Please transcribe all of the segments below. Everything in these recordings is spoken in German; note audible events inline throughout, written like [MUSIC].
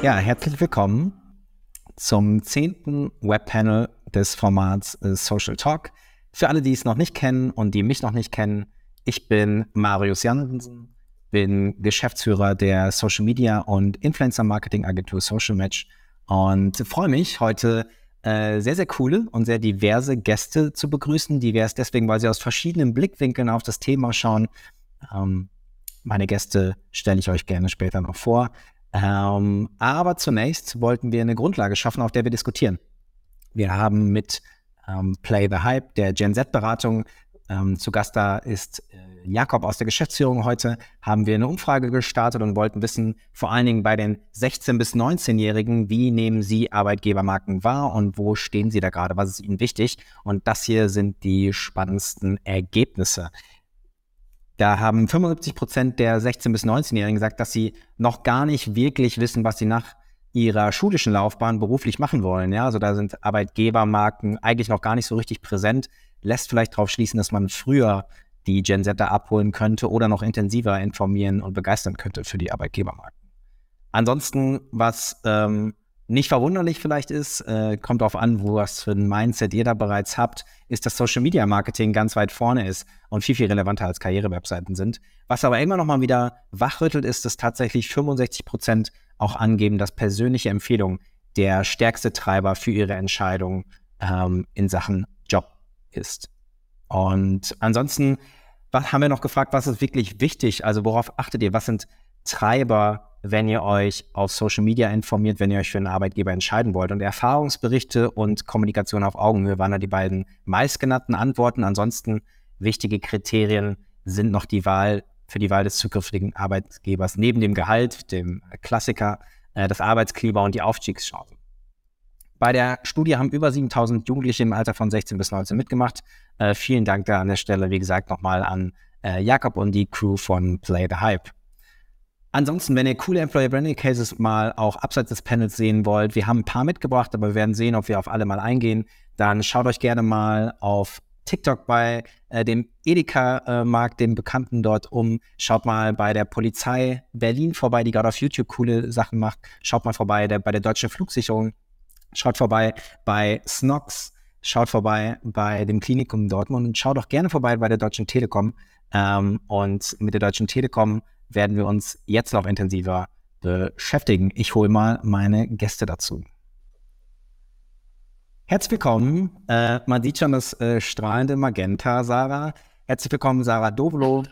Ja, herzlich willkommen zum zehnten Webpanel des Formats äh, Social Talk. Für alle, die es noch nicht kennen und die mich noch nicht kennen, ich bin Marius Jansen, bin Geschäftsführer der Social Media und Influencer Marketing Agentur Social Match und freue mich heute äh, sehr, sehr coole und sehr diverse Gäste zu begrüßen. Divers deswegen, weil sie aus verschiedenen Blickwinkeln auf das Thema schauen. Ähm, meine Gäste stelle ich euch gerne später noch vor. Ähm, aber zunächst wollten wir eine Grundlage schaffen, auf der wir diskutieren. Wir haben mit ähm, Play the Hype, der Gen Z-Beratung, ähm, zu Gast da ist äh, Jakob aus der Geschäftsführung heute, haben wir eine Umfrage gestartet und wollten wissen, vor allen Dingen bei den 16- bis 19-Jährigen, wie nehmen sie Arbeitgebermarken wahr und wo stehen sie da gerade, was ist ihnen wichtig? Und das hier sind die spannendsten Ergebnisse. Da haben 75 Prozent der 16- bis 19-Jährigen gesagt, dass sie noch gar nicht wirklich wissen, was sie nach ihrer schulischen Laufbahn beruflich machen wollen. Ja, also da sind Arbeitgebermarken eigentlich noch gar nicht so richtig präsent. Lässt vielleicht darauf schließen, dass man früher die Gen Z abholen könnte oder noch intensiver informieren und begeistern könnte für die Arbeitgebermarken. Ansonsten, was ähm, nicht verwunderlich vielleicht ist, äh, kommt darauf an, wo was für ein Mindset ihr da bereits habt, ist, dass Social Media Marketing ganz weit vorne ist und viel, viel relevanter als Karrierewebseiten sind. Was aber immer noch mal wieder wachrüttelt, ist, dass tatsächlich 65 Prozent auch angeben, dass persönliche Empfehlung der stärkste Treiber für ihre Entscheidung ähm, in Sachen Job ist. Und ansonsten was haben wir noch gefragt, was ist wirklich wichtig? Also worauf achtet ihr? Was sind Treiber wenn ihr euch auf Social Media informiert, wenn ihr euch für einen Arbeitgeber entscheiden wollt. Und Erfahrungsberichte und Kommunikation auf Augenhöhe waren da die beiden meistgenannten Antworten. Ansonsten wichtige Kriterien sind noch die Wahl für die Wahl des zukünftigen Arbeitgebers neben dem Gehalt, dem Klassiker, äh, das Arbeitsklima und die Aufstiegschancen. Bei der Studie haben über 7000 Jugendliche im Alter von 16 bis 19 mitgemacht. Äh, vielen Dank da an der Stelle, wie gesagt, nochmal an äh, Jakob und die Crew von Play the Hype. Ansonsten, wenn ihr coole Employer Branding Cases mal auch abseits des Panels sehen wollt, wir haben ein paar mitgebracht, aber wir werden sehen, ob wir auf alle mal eingehen. Dann schaut euch gerne mal auf TikTok bei äh, dem Edeka-Markt, äh, dem Bekannten dort um. Schaut mal bei der Polizei Berlin vorbei, die gerade auf YouTube coole Sachen macht. Schaut mal vorbei der, bei der Deutschen Flugsicherung. Schaut vorbei bei Snox. Schaut vorbei bei dem Klinikum Dortmund und schaut auch gerne vorbei bei der Deutschen Telekom. Ähm, und mit der Deutschen Telekom werden wir uns jetzt noch intensiver beschäftigen. Ich hole mal meine Gäste dazu. Herzlich willkommen. Äh, man sieht schon das äh, strahlende Magenta, Sarah. Herzlich willkommen, Sarah Dovlo,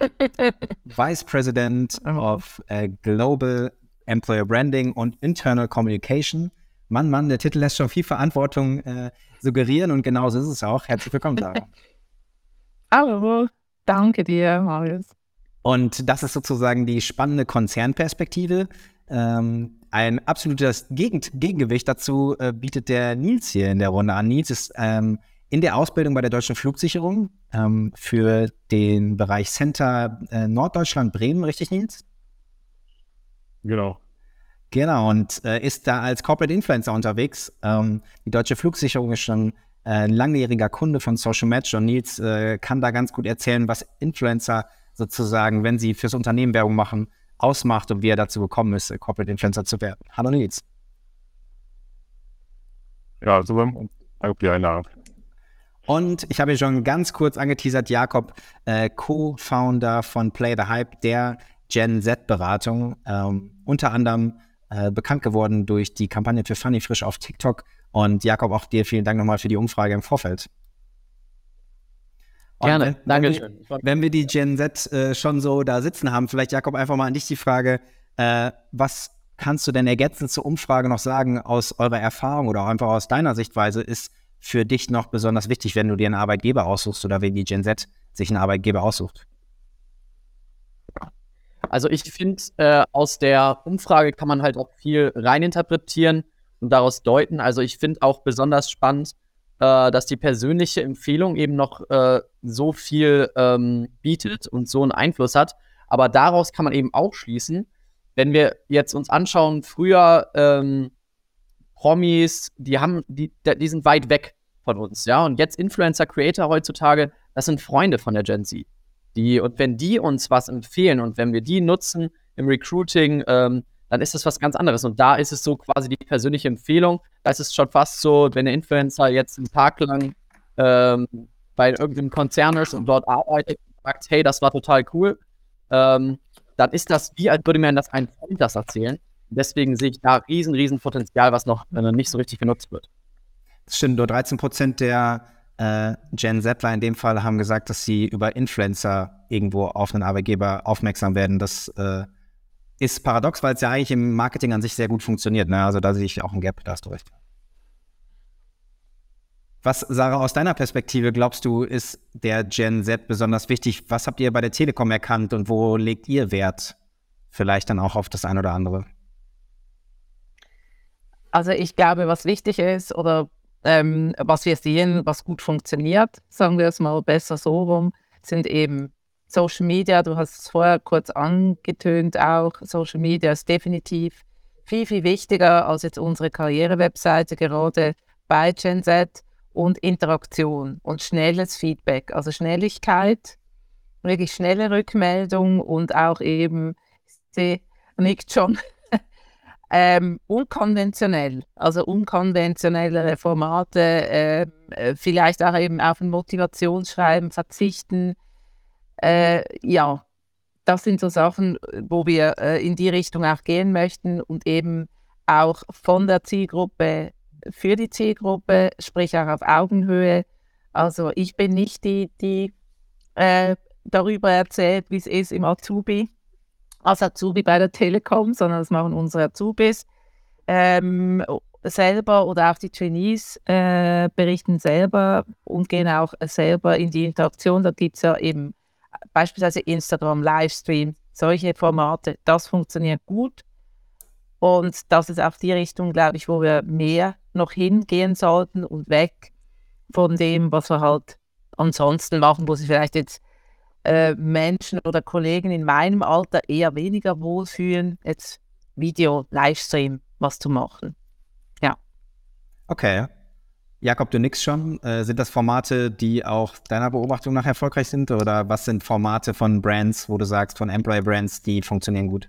[LAUGHS] Vice President of äh, Global Employer Branding und Internal Communication. Mann, Mann, der Titel lässt schon viel Verantwortung äh, suggerieren und genauso ist es auch. Herzlich willkommen, Sarah. [LAUGHS] Hallo, danke dir, Marius. Und das ist sozusagen die spannende Konzernperspektive. Ähm, ein absolutes Gegen Gegengewicht dazu äh, bietet der Nils hier in der Runde an. Nils ist ähm, in der Ausbildung bei der Deutschen Flugsicherung ähm, für den Bereich Center äh, Norddeutschland Bremen, richtig, Nils? Genau. Genau, und äh, ist da als Corporate Influencer unterwegs. Ähm, die Deutsche Flugsicherung ist schon äh, ein langjähriger Kunde von Social Match und Nils äh, kann da ganz gut erzählen, was Influencer sozusagen, wenn sie fürs Unternehmen Werbung machen, ausmacht und wie er dazu gekommen ist, Corporate Influencer zu werden. Hallo Nils. Ja, super. Danke für die Einladung. Und ich habe ja schon ganz kurz angeteasert, Jakob, äh, Co-Founder von Play the Hype, der Gen Z-Beratung, ähm, unter anderem äh, bekannt geworden durch die Kampagne für Funny Frisch auf TikTok. Und Jakob, auch dir vielen Dank nochmal für die Umfrage im Vorfeld. Gerne, wenn, danke schön. Wenn wir die Gen Z äh, schon so da sitzen haben, vielleicht Jakob einfach mal an dich die Frage, äh, was kannst du denn ergänzend zur Umfrage noch sagen aus eurer Erfahrung oder auch einfach aus deiner Sichtweise ist für dich noch besonders wichtig, wenn du dir einen Arbeitgeber aussuchst oder wenn die Gen Z sich einen Arbeitgeber aussucht? Also ich finde, äh, aus der Umfrage kann man halt auch viel reininterpretieren und daraus deuten. Also ich finde auch besonders spannend, äh, dass die persönliche Empfehlung eben noch äh, so viel ähm, bietet und so einen Einfluss hat. Aber daraus kann man eben auch schließen, wenn wir jetzt uns anschauen, früher ähm, Promis, die haben, die, die sind weit weg von uns, ja. Und jetzt Influencer, Creator heutzutage, das sind Freunde von der Gen Z. Die, und wenn die uns was empfehlen und wenn wir die nutzen im Recruiting, ähm, dann ist das was ganz anderes. Und da ist es so quasi die persönliche Empfehlung. Da ist es schon fast so, wenn der Influencer jetzt einen Tag lang ähm, bei irgendeinem Konzern ist und dort arbeitet und sagt, hey, das war total cool, ähm, dann ist das wie, als würde man das einem Freund das erzählen. Deswegen sehe ich da riesen, riesen Potenzial, was noch äh, nicht so richtig genutzt wird. Das stimmt, nur 13 Prozent der äh, Gen Zler in dem Fall haben gesagt, dass sie über Influencer irgendwo auf einen Arbeitgeber aufmerksam werden. Das äh, ist paradox, weil es ja eigentlich im Marketing an sich sehr gut funktioniert. Ne? Also da sehe ich auch ein Gap, da hast du recht. Was, Sarah, aus deiner Perspektive glaubst du, ist der Gen Z besonders wichtig? Was habt ihr bei der Telekom erkannt und wo legt ihr Wert? Vielleicht dann auch auf das eine oder andere. Also ich glaube, was wichtig ist oder ähm, was wir sehen, was gut funktioniert, sagen wir es mal besser so rum, sind eben Social Media. Du hast es vorher kurz angetönt auch. Social Media ist definitiv viel, viel wichtiger als jetzt unsere Karriere-Webseite, gerade bei Gen Z und Interaktion und schnelles Feedback, also Schnelligkeit, wirklich schnelle Rückmeldung und auch eben, sie nickt schon, [LAUGHS] ähm, unkonventionell, also unkonventionellere Formate, äh, vielleicht auch eben auf ein Motivationsschreiben verzichten. Äh, ja, das sind so Sachen, wo wir äh, in die Richtung auch gehen möchten und eben auch von der Zielgruppe für die Zielgruppe, sprich auch auf Augenhöhe. Also ich bin nicht die, die äh, darüber erzählt, wie es ist im Azubi, als Azubi bei der Telekom, sondern das machen unsere Azubis ähm, selber oder auch die Trainees äh, berichten selber und gehen auch selber in die Interaktion. Da gibt es ja eben beispielsweise Instagram, Livestream, solche Formate. Das funktioniert gut. Und das ist auch die Richtung, glaube ich, wo wir mehr noch hingehen sollten und weg von dem, was wir halt ansonsten machen, wo sich vielleicht jetzt äh, Menschen oder Kollegen in meinem Alter eher weniger wohlfühlen, jetzt Video, Livestream, was zu machen. Ja. Okay. Jakob, du nix schon. Äh, sind das Formate, die auch deiner Beobachtung nach erfolgreich sind? Oder was sind Formate von Brands, wo du sagst, von Employer Brands, die funktionieren gut?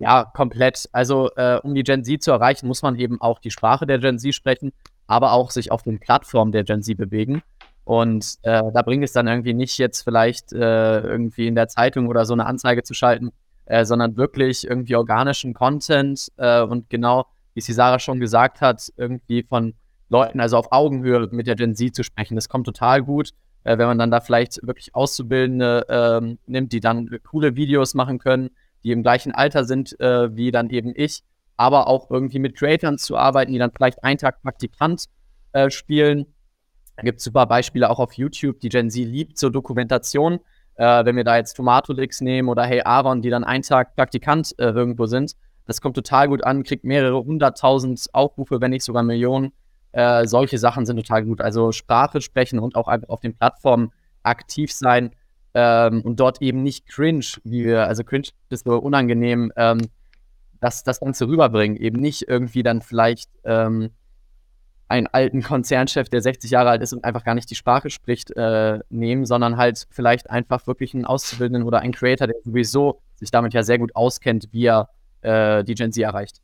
Ja, komplett. Also, äh, um die Gen Z zu erreichen, muss man eben auch die Sprache der Gen Z sprechen, aber auch sich auf den Plattformen der Gen Z bewegen. Und äh, da bringt es dann irgendwie nicht jetzt vielleicht äh, irgendwie in der Zeitung oder so eine Anzeige zu schalten, äh, sondern wirklich irgendwie organischen Content äh, und genau, wie es Sarah schon gesagt hat, irgendwie von Leuten, also auf Augenhöhe mit der Gen Z zu sprechen. Das kommt total gut, äh, wenn man dann da vielleicht wirklich Auszubildende ähm, nimmt, die dann coole Videos machen können die im gleichen Alter sind äh, wie dann eben ich, aber auch irgendwie mit Creators zu arbeiten, die dann vielleicht einen Tag Praktikant äh, spielen. Da gibt es super Beispiele auch auf YouTube. Die Gen Z liebt so Dokumentation. Äh, wenn wir da jetzt Tomatolix nehmen oder Hey Aaron, die dann einen Tag Praktikant äh, irgendwo sind, das kommt total gut an, kriegt mehrere hunderttausend Aufrufe, wenn nicht sogar Millionen. Äh, solche Sachen sind total gut. Also Sprache sprechen und auch einfach auf den Plattformen aktiv sein ähm, und dort eben nicht cringe, wie wir, also cringe ist so unangenehm, ähm, das, das Ganze rüberbringen. Eben nicht irgendwie dann vielleicht ähm, einen alten Konzernchef, der 60 Jahre alt ist und einfach gar nicht die Sprache spricht, äh, nehmen, sondern halt vielleicht einfach wirklich einen Auszubildenden oder einen Creator, der sowieso sich damit ja sehr gut auskennt, wie er äh, die Gen Z erreicht.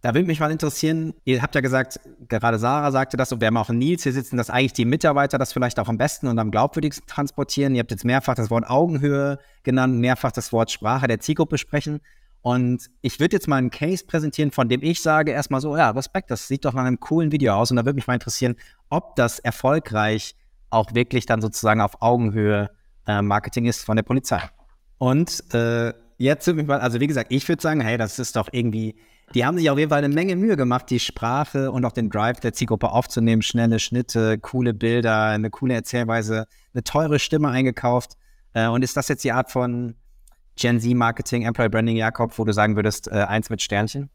Da würde mich mal interessieren, ihr habt ja gesagt, gerade Sarah sagte das und wir haben auch Nils hier sitzen, dass eigentlich die Mitarbeiter das vielleicht auch am besten und am glaubwürdigsten transportieren. Ihr habt jetzt mehrfach das Wort Augenhöhe genannt, mehrfach das Wort Sprache der Zielgruppe sprechen. Und ich würde jetzt mal einen Case präsentieren, von dem ich sage erstmal so, ja, Respekt, das sieht doch nach einem coolen Video aus. Und da würde mich mal interessieren, ob das erfolgreich auch wirklich dann sozusagen auf Augenhöhe äh, Marketing ist von der Polizei. Und äh, jetzt würde mich mal, also wie gesagt, ich würde sagen, hey, das ist doch irgendwie die haben sich auf jeden Fall eine Menge Mühe gemacht, die Sprache und auch den Drive der Zielgruppe aufzunehmen. Schnelle Schnitte, coole Bilder, eine coole Erzählweise, eine teure Stimme eingekauft. Äh, und ist das jetzt die Art von Gen Z Marketing, Employee Branding, Jakob, wo du sagen würdest, äh, eins mit Sternchen?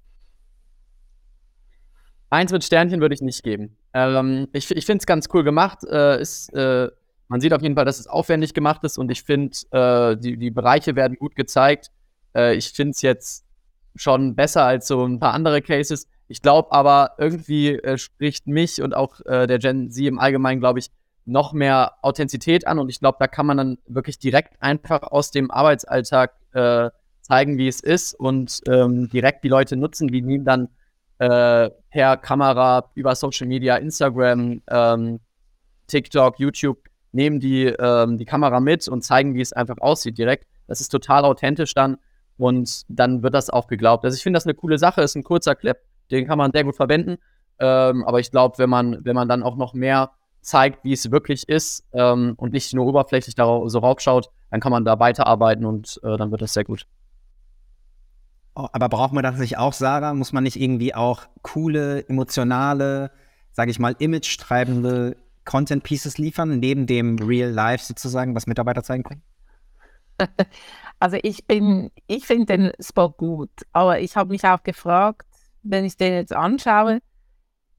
Eins mit Sternchen würde ich nicht geben. Ähm, ich ich finde es ganz cool gemacht. Äh, ist, äh, man sieht auf jeden Fall, dass es aufwendig gemacht ist und ich finde, äh, die, die Bereiche werden gut gezeigt. Äh, ich finde es jetzt schon besser als so ein paar andere Cases. Ich glaube aber, irgendwie äh, spricht mich und auch äh, der Gen Z im Allgemeinen, glaube ich, noch mehr Authentizität an. Und ich glaube, da kann man dann wirklich direkt einfach aus dem Arbeitsalltag äh, zeigen, wie es ist und ähm, direkt die Leute nutzen, wie nehmen dann äh, per Kamera über Social Media, Instagram, ähm, TikTok, YouTube, nehmen die ähm, die Kamera mit und zeigen, wie es einfach aussieht direkt. Das ist total authentisch dann und dann wird das auch geglaubt. Also ich finde das eine coole Sache, ist ein kurzer Clip, den kann man sehr gut verwenden. Ähm, aber ich glaube, wenn man, wenn man dann auch noch mehr zeigt, wie es wirklich ist ähm, und nicht nur oberflächlich darauf, so raufschaut, dann kann man da weiterarbeiten und äh, dann wird das sehr gut. Oh, aber braucht man das nicht auch, Sarah? Muss man nicht irgendwie auch coole, emotionale, sage ich mal, image-treibende Content Pieces liefern, neben dem Real Life sozusagen, was Mitarbeiter zeigen können? [LAUGHS] Also ich bin, ich finde den Spot gut, aber ich habe mich auch gefragt, wenn ich den jetzt anschaue,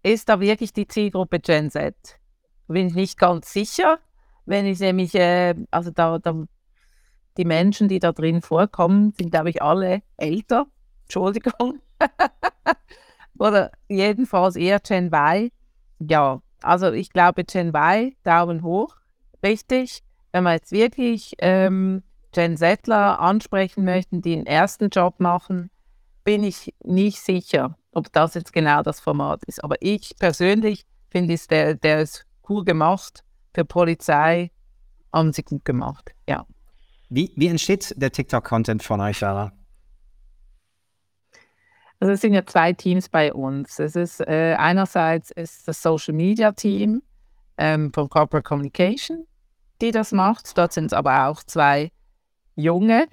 ist da wirklich die Zielgruppe Gen Z? Bin ich nicht ganz sicher. Wenn ich nämlich, äh, also da, da, die Menschen, die da drin vorkommen, sind, glaube ich, alle älter. [LAUGHS] Entschuldigung. [LAUGHS] Oder jedenfalls eher Gen Y. Ja, also ich glaube Gen Y, Daumen hoch, richtig. Wenn wir jetzt wirklich ähm, Gen Zler ansprechen möchten, die einen ersten Job machen, bin ich nicht sicher, ob das jetzt genau das Format ist. Aber ich persönlich finde es, der, der ist cool gemacht. Für Polizei haben sie gut gemacht, ja. Wie, wie entsteht der TikTok-Content von euch, Sarah? Also es sind ja zwei Teams bei uns. Es ist äh, einerseits ist das Social Media Team ähm, von Corporate Communication, die das macht. Dort sind es aber auch zwei junge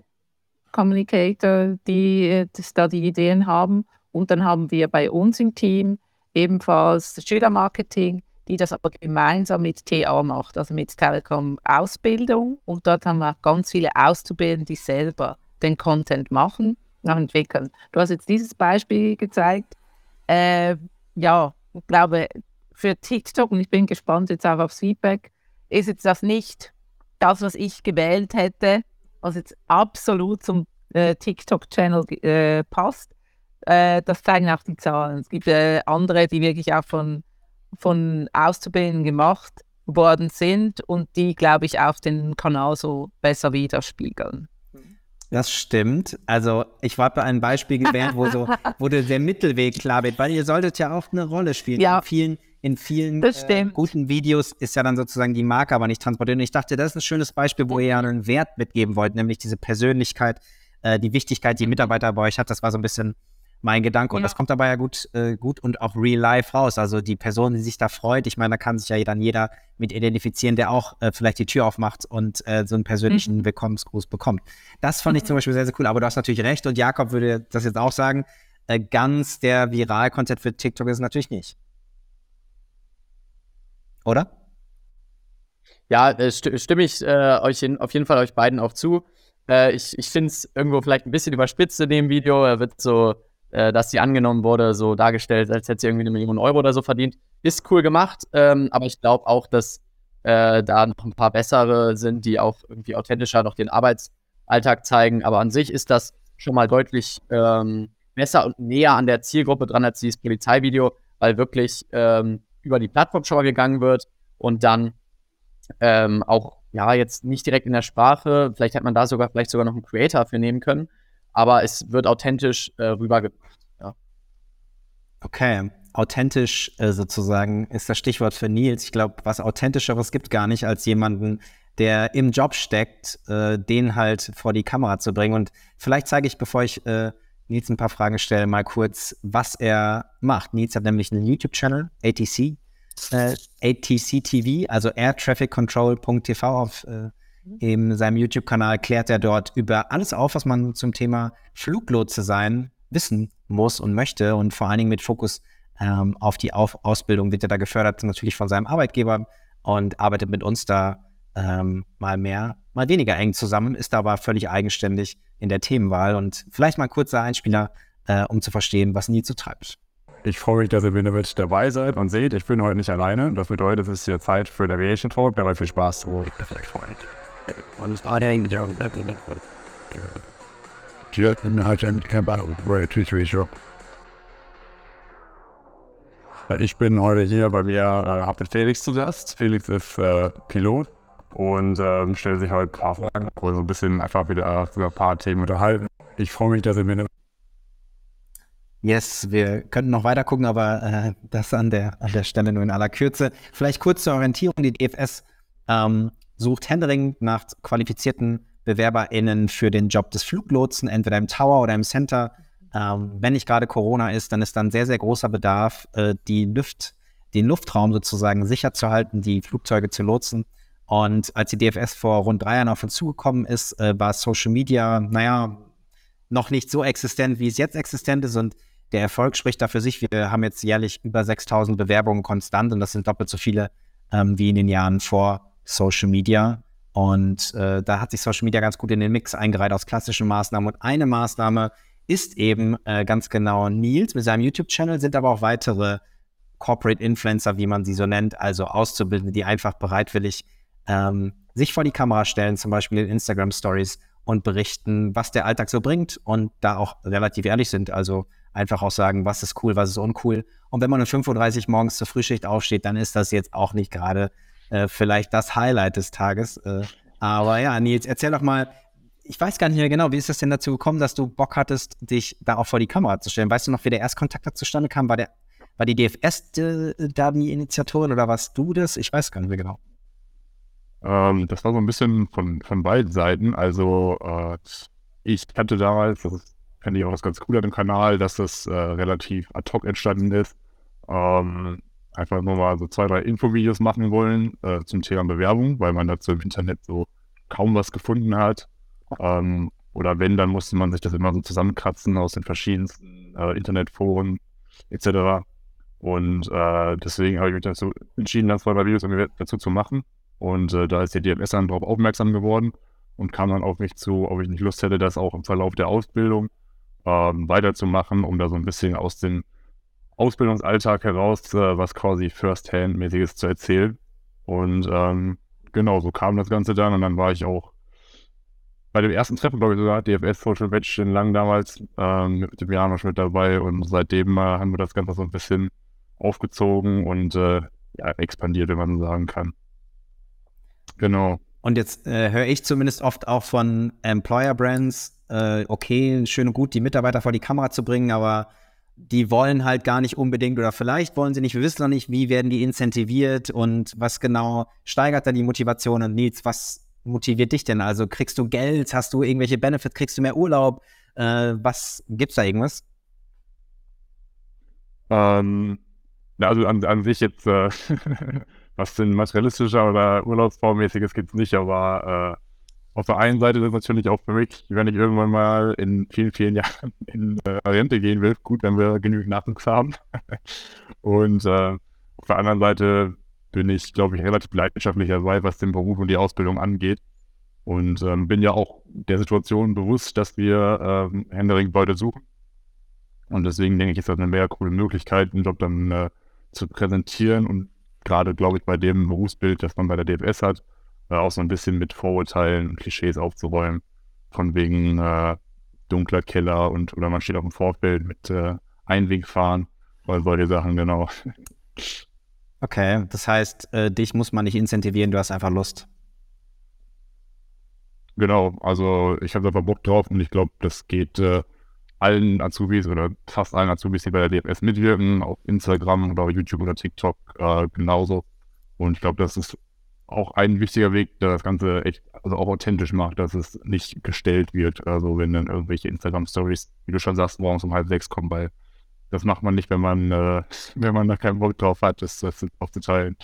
Communicator, die äh, da die Ideen haben. Und dann haben wir bei uns im Team ebenfalls Schülermarketing, die das aber gemeinsam mit TA macht, also mit Telekom Ausbildung. Und dort haben wir auch ganz viele Auszubildende, die selber den Content machen, und entwickeln. Du hast jetzt dieses Beispiel gezeigt. Äh, ja, ich glaube, für TikTok, und ich bin gespannt jetzt auch aufs Feedback, ist jetzt das nicht das, was ich gewählt hätte, was jetzt absolut zum äh, TikTok-Channel äh, passt. Äh, das zeigen auch die Zahlen. Es gibt äh, andere, die wirklich auch von, von Auszubildenden gemacht worden sind und die, glaube ich, auf den Kanal so besser widerspiegeln. Das stimmt. Also ich war bei einem Beispiel gewählt, wo so wo der Mittelweg klar wird, weil ihr solltet ja auch eine Rolle spielen. Ja. In vielen, in vielen äh, guten Videos ist ja dann sozusagen die Marke aber nicht transportiert. Und ich dachte, das ist ein schönes Beispiel, wo ihr ja einen Wert mitgeben wollt, nämlich diese Persönlichkeit, äh, die Wichtigkeit, die Mitarbeiter bei euch hat. Das war so ein bisschen mein Gedanke. Und Ja. das kommt dabei ja gut, äh, gut und auch real life raus. Also die Person, die sich da freut, ich meine, da kann sich ja dann jeder mit identifizieren, der auch äh, vielleicht die Tür aufmacht und äh, so einen persönlichen Willkommensgruß bekommt. Das fand ich zum Beispiel sehr, sehr cool. Aber du hast natürlich recht und Jakob würde das jetzt auch sagen. Äh, ganz der Viral-Content für TikTok ist es natürlich nicht. Oder? Ja, äh, sti stimme ich äh, euch in, auf jeden Fall euch beiden auch zu. Äh, ich ich finde es irgendwo vielleicht ein bisschen überspitzt in dem Video. Er wird so, äh, dass sie angenommen wurde, so dargestellt, als hätte sie irgendwie eine Million Euro oder so verdient. Ist cool gemacht, ähm, aber ich glaube auch, dass äh, da noch ein paar bessere sind, die auch irgendwie authentischer noch den Arbeitsalltag zeigen. Aber an sich ist das schon mal deutlich ähm, besser und näher an der Zielgruppe dran als dieses Polizeivideo, weil wirklich ähm, über die Plattform schon mal gegangen wird und dann ähm, auch, ja, jetzt nicht direkt in der Sprache, vielleicht hätte man da sogar vielleicht sogar noch einen Creator für nehmen können, aber es wird authentisch äh, rübergebracht. Okay, authentisch äh, sozusagen ist das Stichwort für Nils. Ich glaube, was authentischeres gibt gar nicht, als jemanden, der im Job steckt, äh, den halt vor die Kamera zu bringen. Und vielleicht zeige ich, bevor ich äh, Nils ein paar Fragen stelle, mal kurz, was er macht. Nils hat nämlich einen YouTube-Channel, ATC, äh, ATC TV, also airtrafficcontrol.tv auf äh, in seinem YouTube-Kanal klärt er dort über alles auf, was man zum Thema Fluglotse sein wissen muss und möchte und vor allen Dingen mit Fokus ähm, auf die auf Ausbildung wird er da gefördert, natürlich von seinem Arbeitgeber und arbeitet mit uns da ähm, mal mehr, mal weniger eng zusammen, ist aber völlig eigenständig in der Themenwahl und vielleicht mal ein kurzer Einspieler, äh, um zu verstehen, was Nils so treibt. Ich freue mich, dass ihr wieder mit dabei seid und seht, ich bin heute nicht alleine. Das bedeutet, es ist hier Zeit für der Aviation Talk. Dabei viel Spaß. Ich bin heute hier bei mir, äh, habe den Felix zu Gast. Felix ist äh, Pilot und ähm, stellt sich heute ein paar Fragen, wo wir so ein bisschen einfach wieder über ein paar Themen unterhalten. Ich freue mich, dass ihr mir Yes, wir könnten noch weiter gucken, aber äh, das an der, an der Stelle nur in aller Kürze. Vielleicht kurz zur Orientierung. Die DFS ähm, sucht händeringend nach qualifizierten BewerberInnen für den Job des Fluglotsen, entweder im Tower oder im Center. Ähm, wenn nicht gerade Corona ist, dann ist dann sehr, sehr großer Bedarf, äh, die Luft, den Luftraum sozusagen sicher zu halten, die Flugzeuge zu lotsen. Und als die DFS vor rund drei Jahren auf uns zugekommen ist, äh, war Social Media, naja, noch nicht so existent, wie es jetzt existent ist. Und der Erfolg spricht da für sich. Wir haben jetzt jährlich über 6000 Bewerbungen konstant und das sind doppelt so viele ähm, wie in den Jahren vor Social Media. Und äh, da hat sich Social Media ganz gut in den Mix eingereiht aus klassischen Maßnahmen. Und eine Maßnahme ist eben äh, ganz genau Nils mit seinem YouTube-Channel, sind aber auch weitere Corporate Influencer, wie man sie so nennt, also Auszubildende, die einfach bereitwillig ähm, sich vor die Kamera stellen, zum Beispiel in Instagram Stories und berichten, was der Alltag so bringt und da auch relativ ehrlich sind. Also einfach auch sagen, was ist cool, was ist uncool. Und wenn man um 5.30 Uhr morgens zur Frühschicht aufsteht, dann ist das jetzt auch nicht gerade äh, vielleicht das Highlight des Tages. Äh, aber ja, Nils, erzähl doch mal, ich weiß gar nicht mehr genau, wie ist es denn dazu gekommen, dass du Bock hattest, dich da auch vor die Kamera zu stellen? Weißt du noch, wie der Erstkontakt da zustande kam? War, der, war die DFS äh, da die Initiatorin oder warst du das? Ich weiß gar nicht mehr genau. Ähm, das war so ein bisschen von, von beiden Seiten. Also äh, ich kannte damals, das fände ich auch was ganz cool an dem Kanal, dass das äh, relativ ad hoc entstanden ist. Ähm, einfach nur mal so zwei, drei Infovideos machen wollen äh, zum Thema Bewerbung, weil man dazu im Internet so kaum was gefunden hat. Ähm, oder wenn, dann musste man sich das immer so zusammenkratzen aus den verschiedensten äh, Internetforen etc. Und äh, deswegen habe ich mich dazu entschieden, dann zwei, drei Videos dazu zu machen. Und äh, da ist der DMS dann darauf aufmerksam geworden und kam dann auf mich zu, ob ich nicht Lust hätte, das auch im Verlauf der Ausbildung ähm, weiterzumachen, um da so ein bisschen aus dem Ausbildungsalltag heraus äh, was quasi First-Hand-mäßiges zu erzählen. Und ähm, genau, so kam das Ganze dann und dann war ich auch bei dem ersten Treffen, glaube ich sogar, DFS Social Match in Lang damals, ähm, mit dem Janosch mit dabei und seitdem äh, haben wir das Ganze so ein bisschen aufgezogen und äh, ja, expandiert, wenn man so sagen kann. Genau. Und jetzt äh, höre ich zumindest oft auch von Employer Brands, äh, okay, schön und gut, die Mitarbeiter vor die Kamera zu bringen, aber die wollen halt gar nicht unbedingt oder vielleicht wollen sie nicht, wir wissen noch nicht, wie werden die incentiviert und was genau steigert dann die Motivation und Nils, was motiviert dich denn? Also kriegst du Geld, hast du irgendwelche Benefits, kriegst du mehr Urlaub? Äh, was gibt's da irgendwas? Ähm, also an, an sich jetzt, äh, [LAUGHS] was denn materialistischer oder urlaubsformmäßiges gibt es nicht, aber äh, auf der einen Seite ist es natürlich auch für mich, wenn ich irgendwann mal in vielen, vielen [LAUGHS] Jahren in äh, Rente gehen will, gut, wenn wir genügend Nachwuchs haben. [LAUGHS] und äh, auf der anderen Seite bin ich, glaube ich, relativ leidenschaftlich dabei, was den Beruf und die Ausbildung angeht. Und ähm, bin ja auch der Situation bewusst, dass wir ähm, Händering Leute suchen. Und deswegen denke ich, ist das eine mega coole Möglichkeit, einen Job dann äh, zu präsentieren. Und gerade, glaube ich, bei dem Berufsbild, das man bei der DFS hat, äh, auch so ein bisschen mit Vorurteilen und Klischees aufzuräumen. Von wegen äh, dunkler Keller und oder man steht auf dem Vorfeld mit äh, Einwegfahren oder solche Sachen, genau. Okay, das heißt, äh, dich muss man nicht incentivieren, du hast einfach Lust. Genau, also ich habe einfach Bock drauf und ich glaube, das geht äh, allen Azubis oder fast allen Azubis, die bei der DFS mitwirken, auf Instagram oder YouTube oder TikTok äh, genauso. Und ich glaube, das ist auch ein wichtiger Weg, der das Ganze echt, also auch authentisch macht, dass es nicht gestellt wird. Also wenn dann irgendwelche Instagram-Stories, wie du schon sagst, morgens um halb sechs kommen, weil das macht man nicht, wenn man, äh, [LAUGHS] wenn man da keinen Bock drauf hat, das, das aufzuteilen.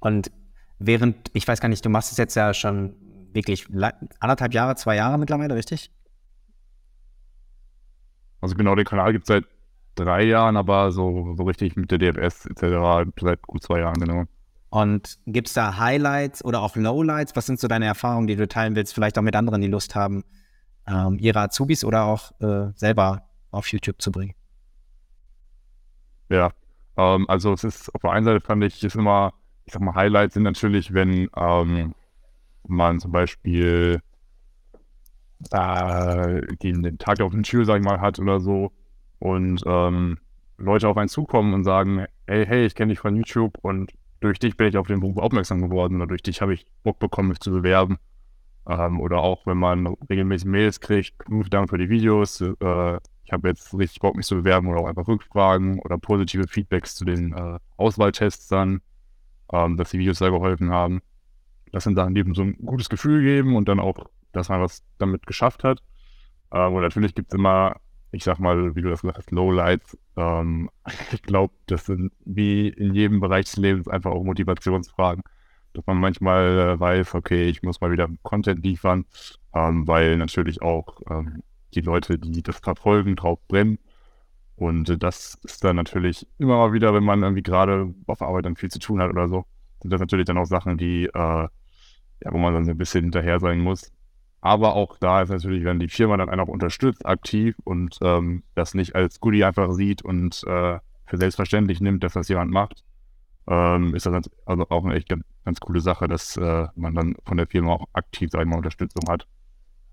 Und während, ich weiß gar nicht, du machst es jetzt ja schon wirklich anderthalb Jahre, zwei Jahre mittlerweile, richtig? Also genau, den Kanal gibt es seit drei Jahren, aber so, so richtig mit der DFS etc. seit gut zwei Jahren, genau. Und gibt es da Highlights oder auch Lowlights? Was sind so deine Erfahrungen, die du teilen willst? Vielleicht auch mit anderen, die Lust haben, ähm, ihre Azubis oder auch äh, selber auf YouTube zu bringen? Ja, ähm, also es ist auf der einen Seite fand ich es immer, ich sag mal, Highlights sind natürlich, wenn ähm, man zum Beispiel äh, den, Tag auf den Tür, sag ich mal, hat oder so und ähm, Leute auf einen zukommen und sagen, hey, hey, ich kenne dich von YouTube und durch dich bin ich auf den Beruf aufmerksam geworden oder durch dich habe ich Bock bekommen, mich zu bewerben. Ähm, oder auch wenn man regelmäßig Mails kriegt, vielen Dank für die Videos. Äh, ich habe jetzt richtig Bock, mich zu bewerben oder auch einfach Rückfragen oder positive Feedbacks zu den äh, Auswahltests dann, ähm, dass die Videos sehr geholfen haben. Das sind Sachen, die eben so ein gutes Gefühl geben und dann auch, dass man was damit geschafft hat. Ähm, und natürlich gibt es immer, ich sag mal, wie du das gesagt hast, Lowlights. Ähm, [LAUGHS] ich glaube, das sind wie in jedem Bereich des Lebens einfach auch Motivationsfragen dass man manchmal äh, weiß, okay, ich muss mal wieder Content liefern, ähm, weil natürlich auch ähm, die Leute, die das verfolgen, drauf brennen. Und äh, das ist dann natürlich immer mal wieder, wenn man irgendwie gerade auf Arbeit dann viel zu tun hat oder so, sind das natürlich dann auch Sachen, die, äh, ja, wo man dann ein bisschen hinterher sein muss. Aber auch da ist natürlich, wenn die Firma dann einen auch unterstützt, aktiv und ähm, das nicht als Goodie einfach sieht und äh, für selbstverständlich nimmt, dass das jemand macht, ähm, ist das also auch eine echt ganz, ganz coole Sache, dass äh, man dann von der Firma auch aktiv, sag ich mal, Unterstützung hat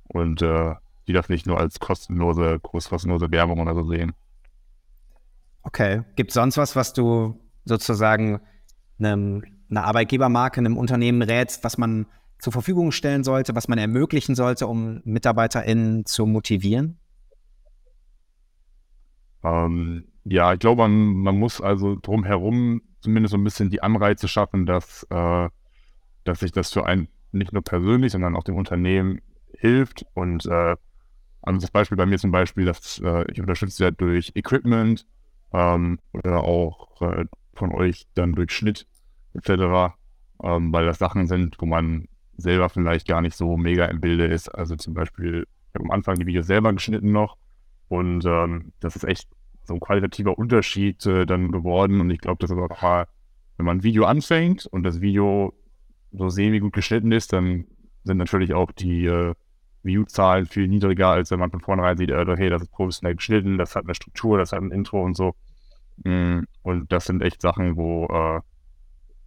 und äh, die das nicht nur als kostenlose, kostenlose Werbung oder so sehen. Okay. Gibt es sonst was, was du sozusagen einem, einer Arbeitgebermarke, einem Unternehmen rätst, was man zur Verfügung stellen sollte, was man ermöglichen sollte, um MitarbeiterInnen zu motivieren? Ähm, ja, ich glaube, man, man muss also drumherum zumindest so ein bisschen die Anreize schaffen, dass, äh, dass sich das für einen nicht nur persönlich, sondern auch dem Unternehmen hilft. Und äh, also das Beispiel bei mir zum Beispiel, dass äh, ich unterstütze ja durch Equipment ähm, oder auch äh, von euch dann durch Schnitt etc., ähm, weil das Sachen sind, wo man selber vielleicht gar nicht so mega im Bilde ist. Also zum Beispiel, ich habe am Anfang die Videos selber geschnitten noch und ähm, das ist echt so ein qualitativer Unterschied äh, dann geworden. Und ich glaube, das ist auch nochmal, wenn man ein Video anfängt und das Video so semi gut geschnitten ist, dann sind natürlich auch die äh, View-Zahlen viel niedriger, als wenn man von vornherein sieht, äh, hey, das ist professionell geschnitten, das hat eine Struktur, das hat ein Intro und so. Mm, und das sind echt Sachen, wo äh,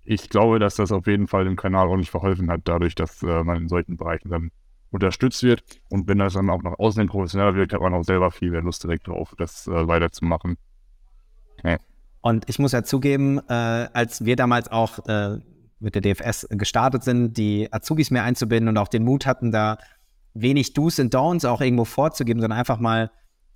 ich glaube, dass das auf jeden Fall dem Kanal auch nicht verholfen hat, dadurch, dass äh, man in solchen Bereichen dann unterstützt wird. Und wenn das dann auch nach außen hin professioneller wirkt, hat man auch selber viel mehr Lust direkt drauf, das äh, weiterzumachen. Ja. Und ich muss ja zugeben, äh, als wir damals auch äh, mit der DFS gestartet sind, die Azubis mehr einzubinden und auch den Mut hatten, da wenig Do's und Don'ts auch irgendwo vorzugeben, sondern einfach mal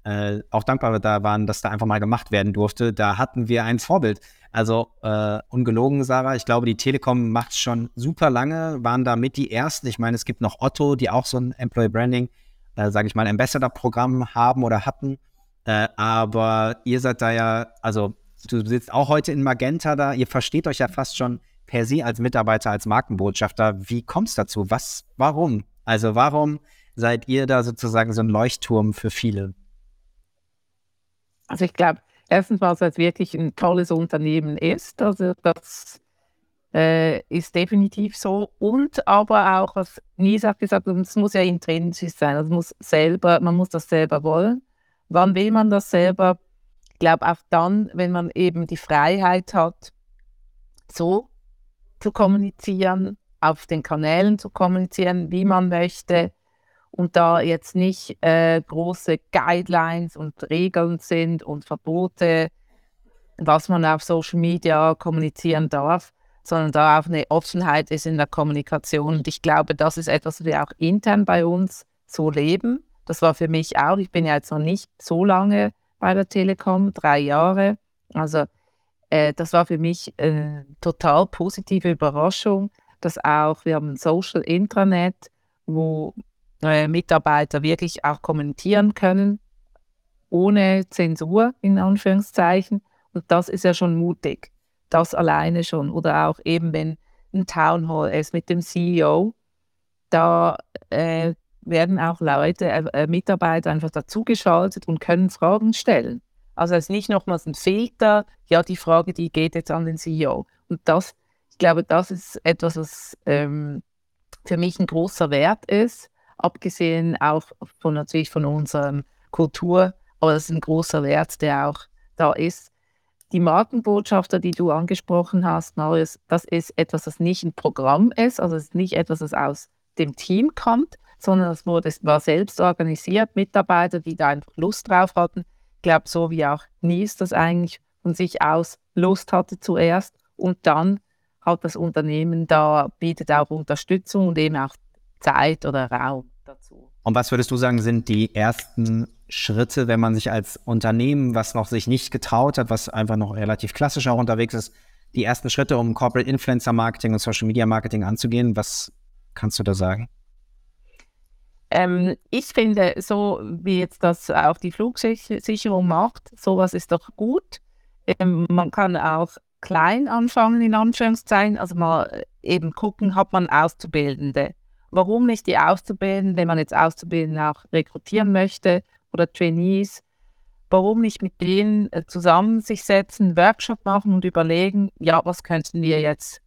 äh, auch dankbar da waren, dass da einfach mal gemacht werden durfte. Da hatten wir ein Vorbild. Also äh, ungelogen, Sarah, ich glaube, die Telekom macht es schon super lange, waren da mit die ersten. Ich meine, es gibt noch Otto, die auch so ein Employee Branding, äh, sage ich mal, Ambassador-Programm haben oder hatten. Äh, aber ihr seid da ja, also du sitzt auch heute in Magenta da, ihr versteht euch ja fast schon per se als Mitarbeiter, als Markenbotschafter. Wie kommt es dazu? Was, warum? Also warum seid ihr da sozusagen so ein Leuchtturm für viele? Also ich glaube, erstens mal, weil es wirklich ein tolles Unternehmen ist. Also das äh, ist definitiv so. Und aber auch, was Nisa hat gesagt, es muss ja intrinsisch sein. Also muss selber, man muss das selber wollen. Wann will man das selber? Ich glaube auch dann, wenn man eben die Freiheit hat, so zu kommunizieren, auf den Kanälen zu kommunizieren, wie man möchte und da jetzt nicht äh, große Guidelines und Regeln sind und Verbote, was man auf Social Media kommunizieren darf, sondern da auch eine Offenheit ist in der Kommunikation. Und ich glaube, das ist etwas, was wir auch intern bei uns so leben. Das war für mich auch, ich bin ja jetzt noch nicht so lange bei der Telekom, drei Jahre. Also äh, das war für mich eine total positive Überraschung, dass auch, wir haben ein Social Intranet, wo äh, Mitarbeiter wirklich auch kommentieren können, ohne Zensur in Anführungszeichen. Und das ist ja schon mutig, das alleine schon. Oder auch eben, wenn ein Town Hall ist mit dem CEO, da äh, werden auch Leute, äh, äh, Mitarbeiter einfach dazugeschaltet und können Fragen stellen. Also es ist nicht nochmals ein Filter, ja, die Frage, die geht jetzt an den CEO. Und das, ich glaube, das ist etwas, was ähm, für mich ein großer Wert ist abgesehen auch von natürlich von unserer Kultur, aber das ist ein großer Wert, der auch da ist. Die Markenbotschafter, die du angesprochen hast, Marius, das ist etwas, das nicht ein Programm ist, also es ist nicht etwas, das aus dem Team kommt, sondern es wurde, war selbst organisiert, Mitarbeiter, die da einfach Lust drauf hatten. Ich glaube, so wie auch Nies das eigentlich von sich aus Lust hatte zuerst und dann hat das Unternehmen da, bietet auch Unterstützung und eben auch Zeit oder Raum dazu. Und was würdest du sagen, sind die ersten Schritte, wenn man sich als Unternehmen, was noch sich nicht getraut hat, was einfach noch relativ klassisch auch unterwegs ist, die ersten Schritte, um Corporate Influencer Marketing und Social Media Marketing anzugehen? Was kannst du da sagen? Ähm, ich finde, so wie jetzt das auch die Flugsicherung macht, sowas ist doch gut. Ähm, man kann auch klein anfangen, in Anführungszeichen, also mal äh, eben gucken, hat man Auszubildende. Warum nicht die Auszubildenden, wenn man jetzt Auszubildende auch rekrutieren möchte oder Trainees, warum nicht mit denen äh, zusammen sich setzen, Workshop machen und überlegen, ja, was könnten wir jetzt,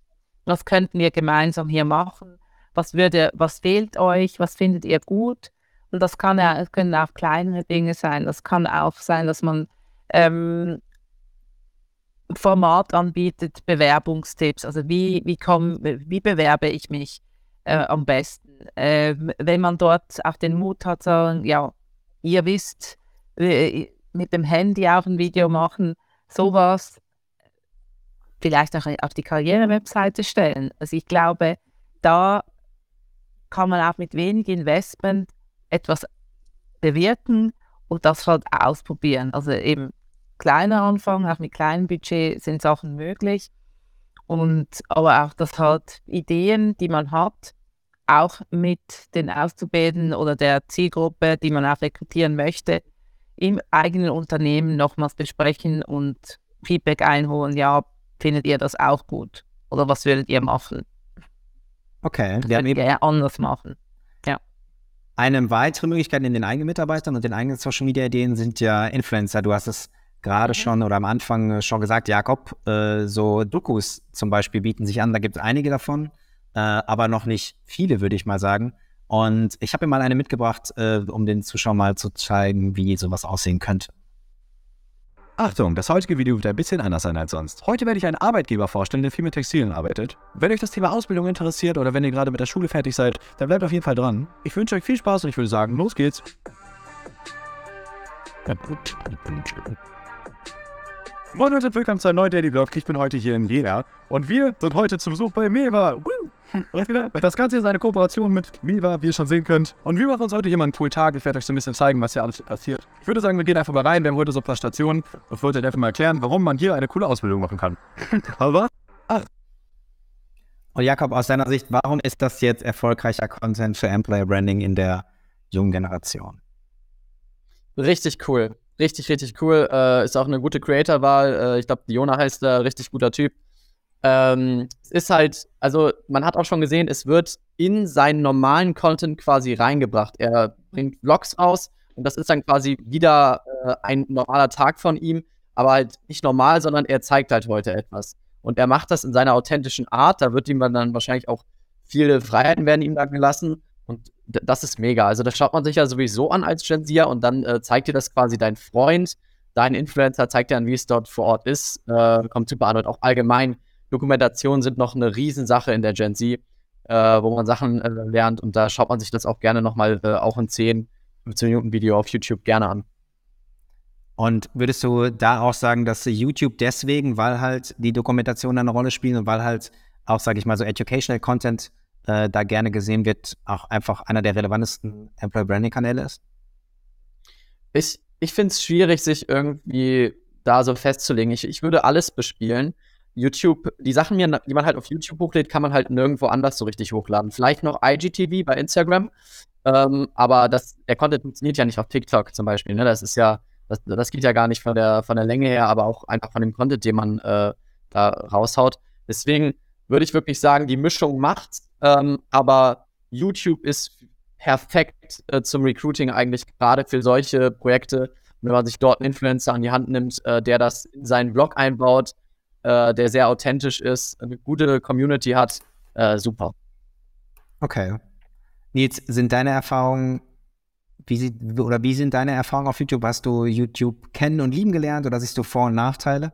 was könnten wir gemeinsam hier machen? Was würde, was fehlt euch? Was findet ihr gut? Und das kann ja, können auch kleinere Dinge sein. Das kann auch sein, dass man ähm, Format anbietet, Bewerbungstipps. Also wie, wie, komm, wie bewerbe ich mich äh, am besten? Äh, wenn man dort auch den Mut hat, sagen, ja, ihr wisst, äh, mit dem Handy auch ein Video machen, sowas vielleicht auch auf die Karriere-Webseite stellen. Also ich glaube, da kann man auch mit wenig Investment etwas bewirken und das halt ausprobieren. Also eben kleiner anfangen, auch mit kleinem Budget sind Sachen möglich. Und aber auch, dass halt Ideen, die man hat, auch mit den Auszubildenden oder der Zielgruppe, die man auch rekrutieren möchte, im eigenen Unternehmen nochmals besprechen und Feedback einholen. Ja, findet ihr das auch gut? Oder was würdet ihr machen? Okay. Wir haben eben ja anders machen. Ja. Eine weitere Möglichkeit in den eigenen Mitarbeitern und den eigenen Social Media Ideen sind ja Influencer. Du hast es gerade mhm. schon oder am Anfang äh, schon gesagt, Jakob, äh, so Dokus zum Beispiel bieten sich an. Da gibt es einige davon, äh, aber noch nicht viele, würde ich mal sagen. Und ich habe mir mal eine mitgebracht, äh, um den Zuschauern mal zu zeigen, wie sowas aussehen könnte. Achtung, das heutige Video wird ein bisschen anders sein als sonst. Heute werde ich einen Arbeitgeber vorstellen, der viel mit Textilien arbeitet. Wenn euch das Thema Ausbildung interessiert oder wenn ihr gerade mit der Schule fertig seid, dann bleibt auf jeden Fall dran. Ich wünsche euch viel Spaß und ich würde sagen, los geht's. Moin Leute, willkommen zu einem neuen Daily Vlog. Ich bin heute hier in Jena und wir sind heute zu Besuch bei Meva. Das Ganze ist eine Kooperation mit Meva, wie ihr schon sehen könnt. Und wir machen uns heute hier mal einen coolen Tag. Ich werde euch so ein bisschen zeigen, was hier alles passiert. Ich würde sagen, wir gehen einfach mal rein. Wir haben heute so ein paar Stationen und wollte euch einfach mal erklären, warum man hier eine coole Ausbildung machen kann. [LAUGHS] Aber, ach. Und Jakob, aus deiner Sicht, warum ist das jetzt erfolgreicher Content für Employer Branding in der jungen Generation? Richtig cool. Richtig, richtig cool. Äh, ist auch eine gute Creator-Wahl. Äh, ich glaube, Diona heißt da, richtig guter Typ. Ähm, es ist halt, also man hat auch schon gesehen, es wird in seinen normalen Content quasi reingebracht. Er bringt Vlogs aus und das ist dann quasi wieder äh, ein normaler Tag von ihm, aber halt nicht normal, sondern er zeigt halt heute etwas. Und er macht das in seiner authentischen Art. Da wird ihm dann wahrscheinlich auch viele Freiheiten werden ihm dann gelassen. Und das ist mega. Also das schaut man sich ja sowieso an als Gen Zer und dann äh, zeigt dir das quasi dein Freund, dein Influencer, zeigt dir an, wie es dort vor Ort ist. Äh, kommt super an und auch allgemein Dokumentationen sind noch eine Riesensache in der Gen Z, äh, wo man Sachen äh, lernt und da schaut man sich das auch gerne nochmal äh, auch in 10, 15 Minuten Video auf YouTube gerne an. Und würdest du da auch sagen, dass YouTube deswegen, weil halt die Dokumentationen eine Rolle spielen und weil halt auch, sage ich mal, so Educational Content äh, da gerne gesehen wird, auch einfach einer der relevantesten Employer Branding Kanäle ist? Ich, ich finde es schwierig, sich irgendwie da so festzulegen. Ich, ich würde alles bespielen. YouTube, die Sachen, die man halt auf YouTube hochlädt, kann man halt nirgendwo anders so richtig hochladen. Vielleicht noch IGTV bei Instagram, ähm, aber das, der Content funktioniert ja nicht auf TikTok zum Beispiel. Ne? Das ist ja, das, das geht ja gar nicht von der, von der Länge her, aber auch einfach von dem Content, den man äh, da raushaut. Deswegen würde ich wirklich sagen, die Mischung macht's, ähm, aber YouTube ist perfekt äh, zum Recruiting eigentlich gerade für solche Projekte. Wenn man sich dort einen Influencer an die Hand nimmt, äh, der das in seinen Blog einbaut, äh, der sehr authentisch ist, eine gute Community hat, äh, super. Okay. Nils, sind deine Erfahrungen, wie sie, oder wie sind deine Erfahrungen auf YouTube? Hast du YouTube kennen und lieben gelernt oder siehst du Vor- und Nachteile?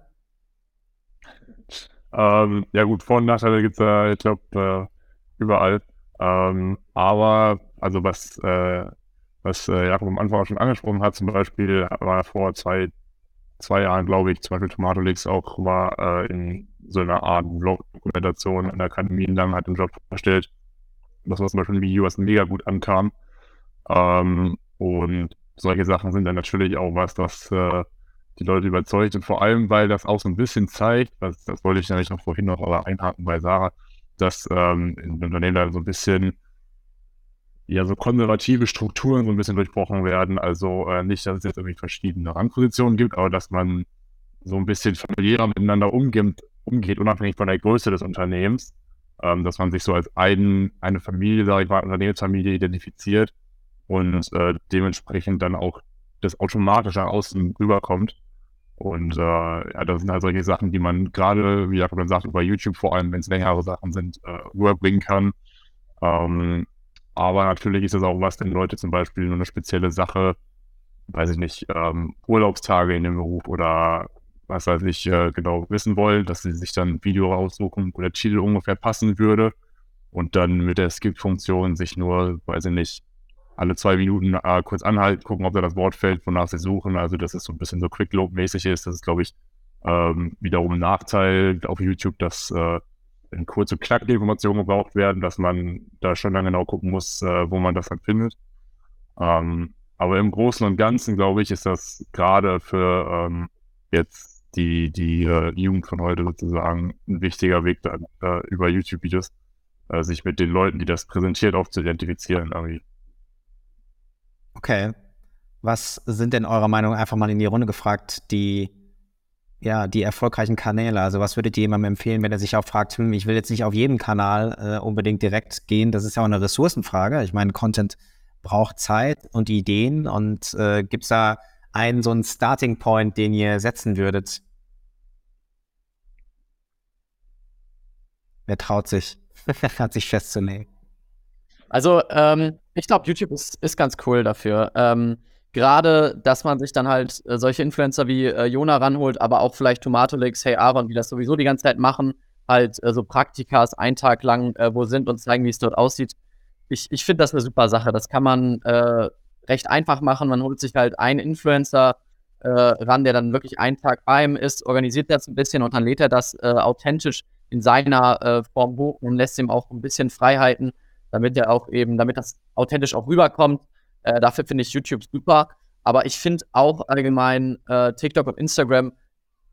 Ähm, ja gut, Vor- und Nachteile gibt es ja, ich glaube, äh, überall. Ähm, aber, also was, äh, was äh, Jakob am Anfang auch schon angesprochen hat, zum Beispiel war vor zwei, zwei Jahren, glaube ich, zum Beispiel Tomato Leaks auch war äh, in so einer Art Vlog-Dokumentation in der Akademie lang, hat den Job verstellt. das war zum Beispiel ein Video, was mega gut ankam. Ähm, und solche Sachen sind dann natürlich auch was, das äh, die Leute überzeugt. Und vor allem, weil das auch so ein bisschen zeigt, das, das wollte ich nämlich noch vorhin noch einhaken bei Sarah, dass ähm, in Unternehmen da so ein bisschen ja so konservative Strukturen so ein bisschen durchbrochen werden. Also äh, nicht, dass es jetzt irgendwie verschiedene Rangpositionen gibt, aber dass man so ein bisschen familiärer miteinander umgeht, umgeht unabhängig von der Größe des Unternehmens. Ähm, dass man sich so als ein, eine Familie, sage ich mal, Unternehmensfamilie identifiziert und äh, dementsprechend dann auch das automatisch nach außen rüberkommt. Und äh, ja, das sind halt solche Sachen, die man gerade, wie Jakob dann sagt, über YouTube vor allem, wenn es längere Sachen sind, äh, rüberbringen kann. Ähm, aber natürlich ist es auch was, wenn Leute zum Beispiel nur eine spezielle Sache, weiß ich nicht, ähm, Urlaubstage in dem Beruf oder was weiß ich, äh, genau wissen wollen, dass sie sich dann ein Video raussuchen, wo der Titel ungefähr passen würde und dann mit der Skip-Funktion sich nur, weiß ich nicht, alle zwei Minuten äh, kurz anhalten, gucken, ob da das Wort fällt, wonach sie suchen. Also, dass es so ein bisschen so Quick-Load-mäßig ist. Das ist, glaube ich, ähm, wiederum ein Nachteil auf YouTube, dass äh, kurze, knackige Informationen gebraucht werden, dass man da schon dann genau gucken muss, äh, wo man das dann findet. Ähm, aber im Großen und Ganzen, glaube ich, ist das gerade für ähm, jetzt die, die äh, Jugend von heute sozusagen ein wichtiger Weg dann äh, über YouTube-Videos, äh, sich mit den Leuten, die das präsentiert, auch zu identifizieren irgendwie. Okay. Was sind denn eurer Meinung einfach mal in die Runde gefragt, die ja, die erfolgreichen Kanäle. Also was würdet ihr jemandem empfehlen, wenn er sich auch fragt, hm, ich will jetzt nicht auf jeden Kanal äh, unbedingt direkt gehen. Das ist ja auch eine Ressourcenfrage. Ich meine, Content braucht Zeit und Ideen. Und äh, gibt es da einen so einen Starting Point, den ihr setzen würdet? Wer traut sich, [LAUGHS] hat sich festzulegen? Also, ähm, ich glaube, YouTube ist, ist ganz cool dafür. Ähm, gerade, dass man sich dann halt äh, solche Influencer wie äh, Jona ranholt, aber auch vielleicht Tomatolix, Hey Aaron, die das sowieso die ganze Zeit machen, halt äh, so Praktikas einen Tag lang äh, wo sind und zeigen, wie es dort aussieht. Ich, ich finde das eine super Sache. Das kann man äh, recht einfach machen. Man holt sich halt einen Influencer äh, ran, der dann wirklich einen Tag bei ihm ist, organisiert das ein bisschen und dann lädt er das authentisch in seiner Form hoch und lässt ihm auch ein bisschen Freiheiten, damit er auch eben, damit das authentisch auch rüberkommt. Äh, dafür finde ich YouTube super. Aber ich finde auch allgemein äh, TikTok und Instagram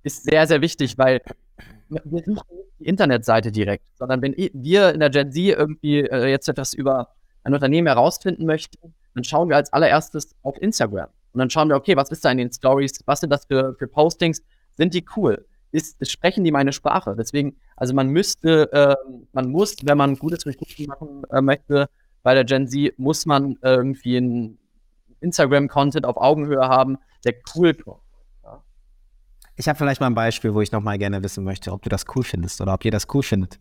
ist sehr, sehr wichtig, weil wir suchen nicht die Internetseite direkt, sondern wenn wir in der Gen Z irgendwie äh, jetzt etwas über ein Unternehmen herausfinden möchten, dann schauen wir als allererstes auf Instagram. Und dann schauen wir, okay, was ist da in den Stories? Was sind das für, für Postings? Sind die cool? Ist, sprechen die meine Sprache? Deswegen, also man müsste, äh, man muss, wenn man gutes Recruiting machen äh, möchte, bei der Gen Z muss man irgendwie einen Instagram-Content auf Augenhöhe haben, der cool kommt. Ich habe vielleicht mal ein Beispiel, wo ich noch mal gerne wissen möchte, ob du das cool findest oder ob ihr das cool findet.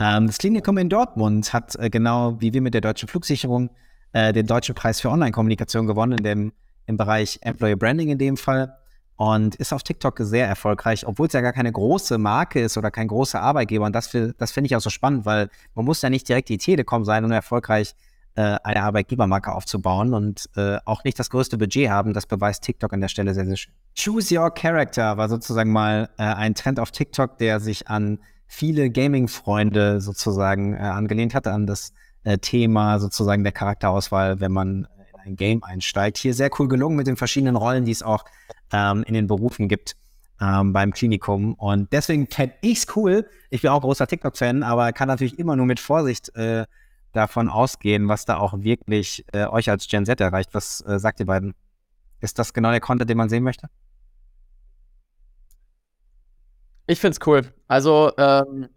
Ähm, das Klinikum in Dortmund hat äh, genau wie wir mit der deutschen Flugsicherung äh, den deutschen Preis für Online-Kommunikation gewonnen, in dem, im Bereich Employer Branding in dem Fall und ist auf TikTok sehr erfolgreich, obwohl es ja gar keine große Marke ist oder kein großer Arbeitgeber. Und das, das finde ich auch so spannend, weil man muss ja nicht direkt die Telekom sein, um erfolgreich äh, eine Arbeitgebermarke aufzubauen und äh, auch nicht das größte Budget haben. Das beweist TikTok an der Stelle sehr, sehr schön. Choose Your Character war sozusagen mal äh, ein Trend auf TikTok, der sich an viele Gaming-Freunde sozusagen äh, angelehnt hat, an das äh, Thema sozusagen der Charakterauswahl, wenn man ein Game einsteigt. Hier sehr cool gelungen mit den verschiedenen Rollen, die es auch ähm, in den Berufen gibt ähm, beim Klinikum. Und deswegen fände ich es cool. Ich bin auch großer TikTok-Fan, aber kann natürlich immer nur mit Vorsicht äh, davon ausgehen, was da auch wirklich äh, euch als Gen Z erreicht. Was äh, sagt ihr beiden? Ist das genau der Content, den man sehen möchte? Ich finde es cool. Also, ähm,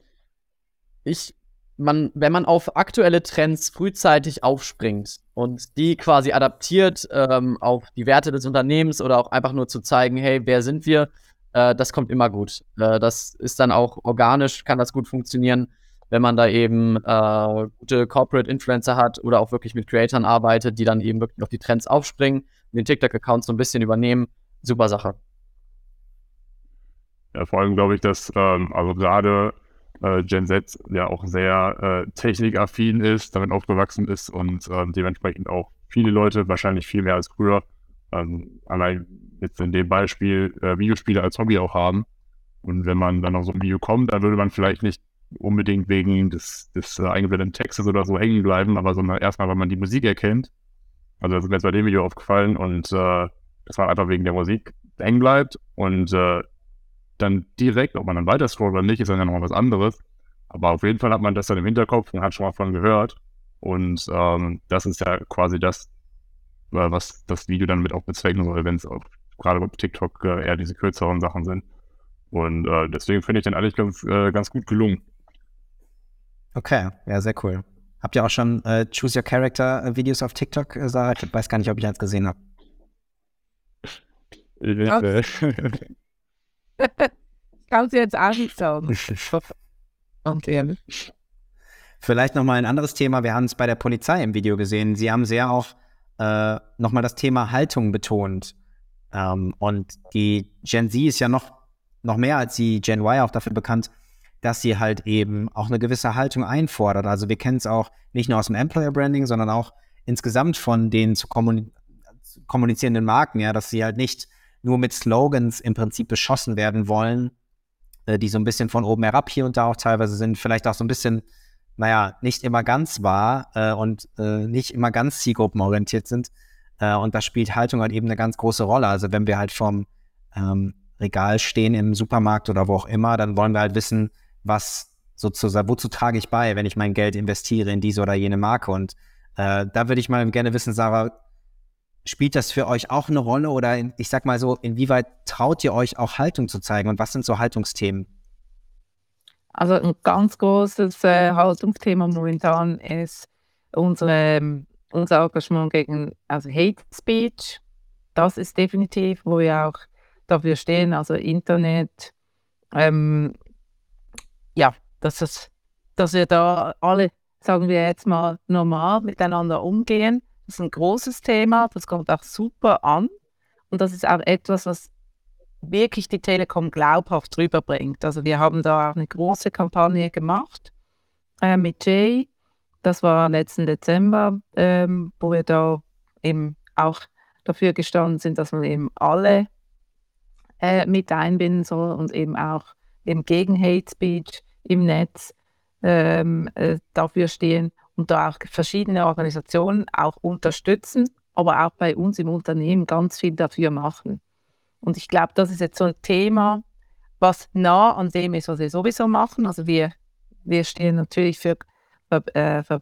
ich man, wenn man auf aktuelle Trends frühzeitig aufspringt und die quasi adaptiert ähm, auf die Werte des Unternehmens oder auch einfach nur zu zeigen, hey, wer sind wir, äh, das kommt immer gut. Äh, das ist dann auch organisch, kann das gut funktionieren, wenn man da eben äh, gute Corporate Influencer hat oder auch wirklich mit Creatoren arbeitet, die dann eben wirklich auf die Trends aufspringen, den TikTok-Account so ein bisschen übernehmen. Super Sache. Ja, vor allem glaube ich, dass ähm, also gerade äh, Gen Z ja auch sehr äh, technikaffin ist, damit aufgewachsen ist und äh, dementsprechend auch viele Leute, wahrscheinlich viel mehr als früher, ähm, allein jetzt in dem Beispiel äh, Videospiele als Hobby auch haben. Und wenn man dann auf so ein Video kommt, dann würde man vielleicht nicht unbedingt wegen des, des äh, eingeblendeten Textes oder so hängen bleiben, aber sondern erstmal, weil man die Musik erkennt. Also das ist mir jetzt bei dem Video aufgefallen und äh, das war einfach wegen der Musik hängen bleibt und äh, dann direkt, ob man dann weiter scrollt oder nicht, ist dann ja nochmal was anderes. Aber auf jeden Fall hat man das dann im Hinterkopf und hat schon mal von gehört. Und ähm, das ist ja quasi das, äh, was das Video dann mit auch bezwecken soll, wenn es gerade auf TikTok äh, eher diese kürzeren Sachen sind. Und äh, deswegen finde ich den eigentlich ganz, äh, ganz gut gelungen. Okay, ja, sehr cool. Habt ihr auch schon äh, Choose Your Character äh, Videos auf TikTok, äh, Sarah? Ich weiß gar nicht, ob ich eins gesehen habe. Äh, [LAUGHS] [LAUGHS] Kannst du jetzt auch nicht sagen. Vielleicht nochmal ein anderes Thema. Wir haben es bei der Polizei im Video gesehen. Sie haben sehr auch äh, nochmal das Thema Haltung betont. Ähm, und die Gen Z ist ja noch, noch mehr als die Gen Y auch dafür bekannt, dass sie halt eben auch eine gewisse Haltung einfordert. Also wir kennen es auch nicht nur aus dem Employer Branding, sondern auch insgesamt von den zu kommuni kommunizierenden Marken, ja, dass sie halt nicht nur mit Slogans im Prinzip beschossen werden wollen, äh, die so ein bisschen von oben herab hier und da auch teilweise sind, vielleicht auch so ein bisschen, naja, nicht immer ganz wahr äh, und äh, nicht immer ganz zielgruppenorientiert sind. Äh, und da spielt Haltung halt eben eine ganz große Rolle. Also wenn wir halt vom ähm, Regal stehen im Supermarkt oder wo auch immer, dann wollen wir halt wissen, was sozusagen, wozu trage ich bei, wenn ich mein Geld investiere in diese oder jene Marke. Und äh, da würde ich mal gerne wissen, Sarah, spielt das für euch auch eine Rolle oder in, ich sag mal so, inwieweit traut ihr euch auch Haltung zu zeigen und was sind so Haltungsthemen? Also ein ganz großes äh, Haltungsthema momentan ist unsere, unser Engagement gegen also Hate Speech. Das ist definitiv, wo wir auch dafür stehen, also Internet, ähm, ja, dass, es, dass wir da alle, sagen wir jetzt mal, normal miteinander umgehen. Das ist ein großes Thema, das kommt auch super an. Und das ist auch etwas, was wirklich die Telekom glaubhaft rüberbringt. Also wir haben da auch eine große Kampagne gemacht äh, mit Jay. Das war letzten Dezember, ähm, wo wir da eben auch dafür gestanden sind, dass man eben alle äh, mit einbinden soll und eben auch eben gegen Hate Speech im Netz ähm, äh, dafür stehen und da auch verschiedene Organisationen auch unterstützen, aber auch bei uns im Unternehmen ganz viel dafür machen. Und ich glaube, das ist jetzt so ein Thema, was nah an dem ist, was wir sowieso machen. Also wir, wir stehen natürlich für, für, äh, für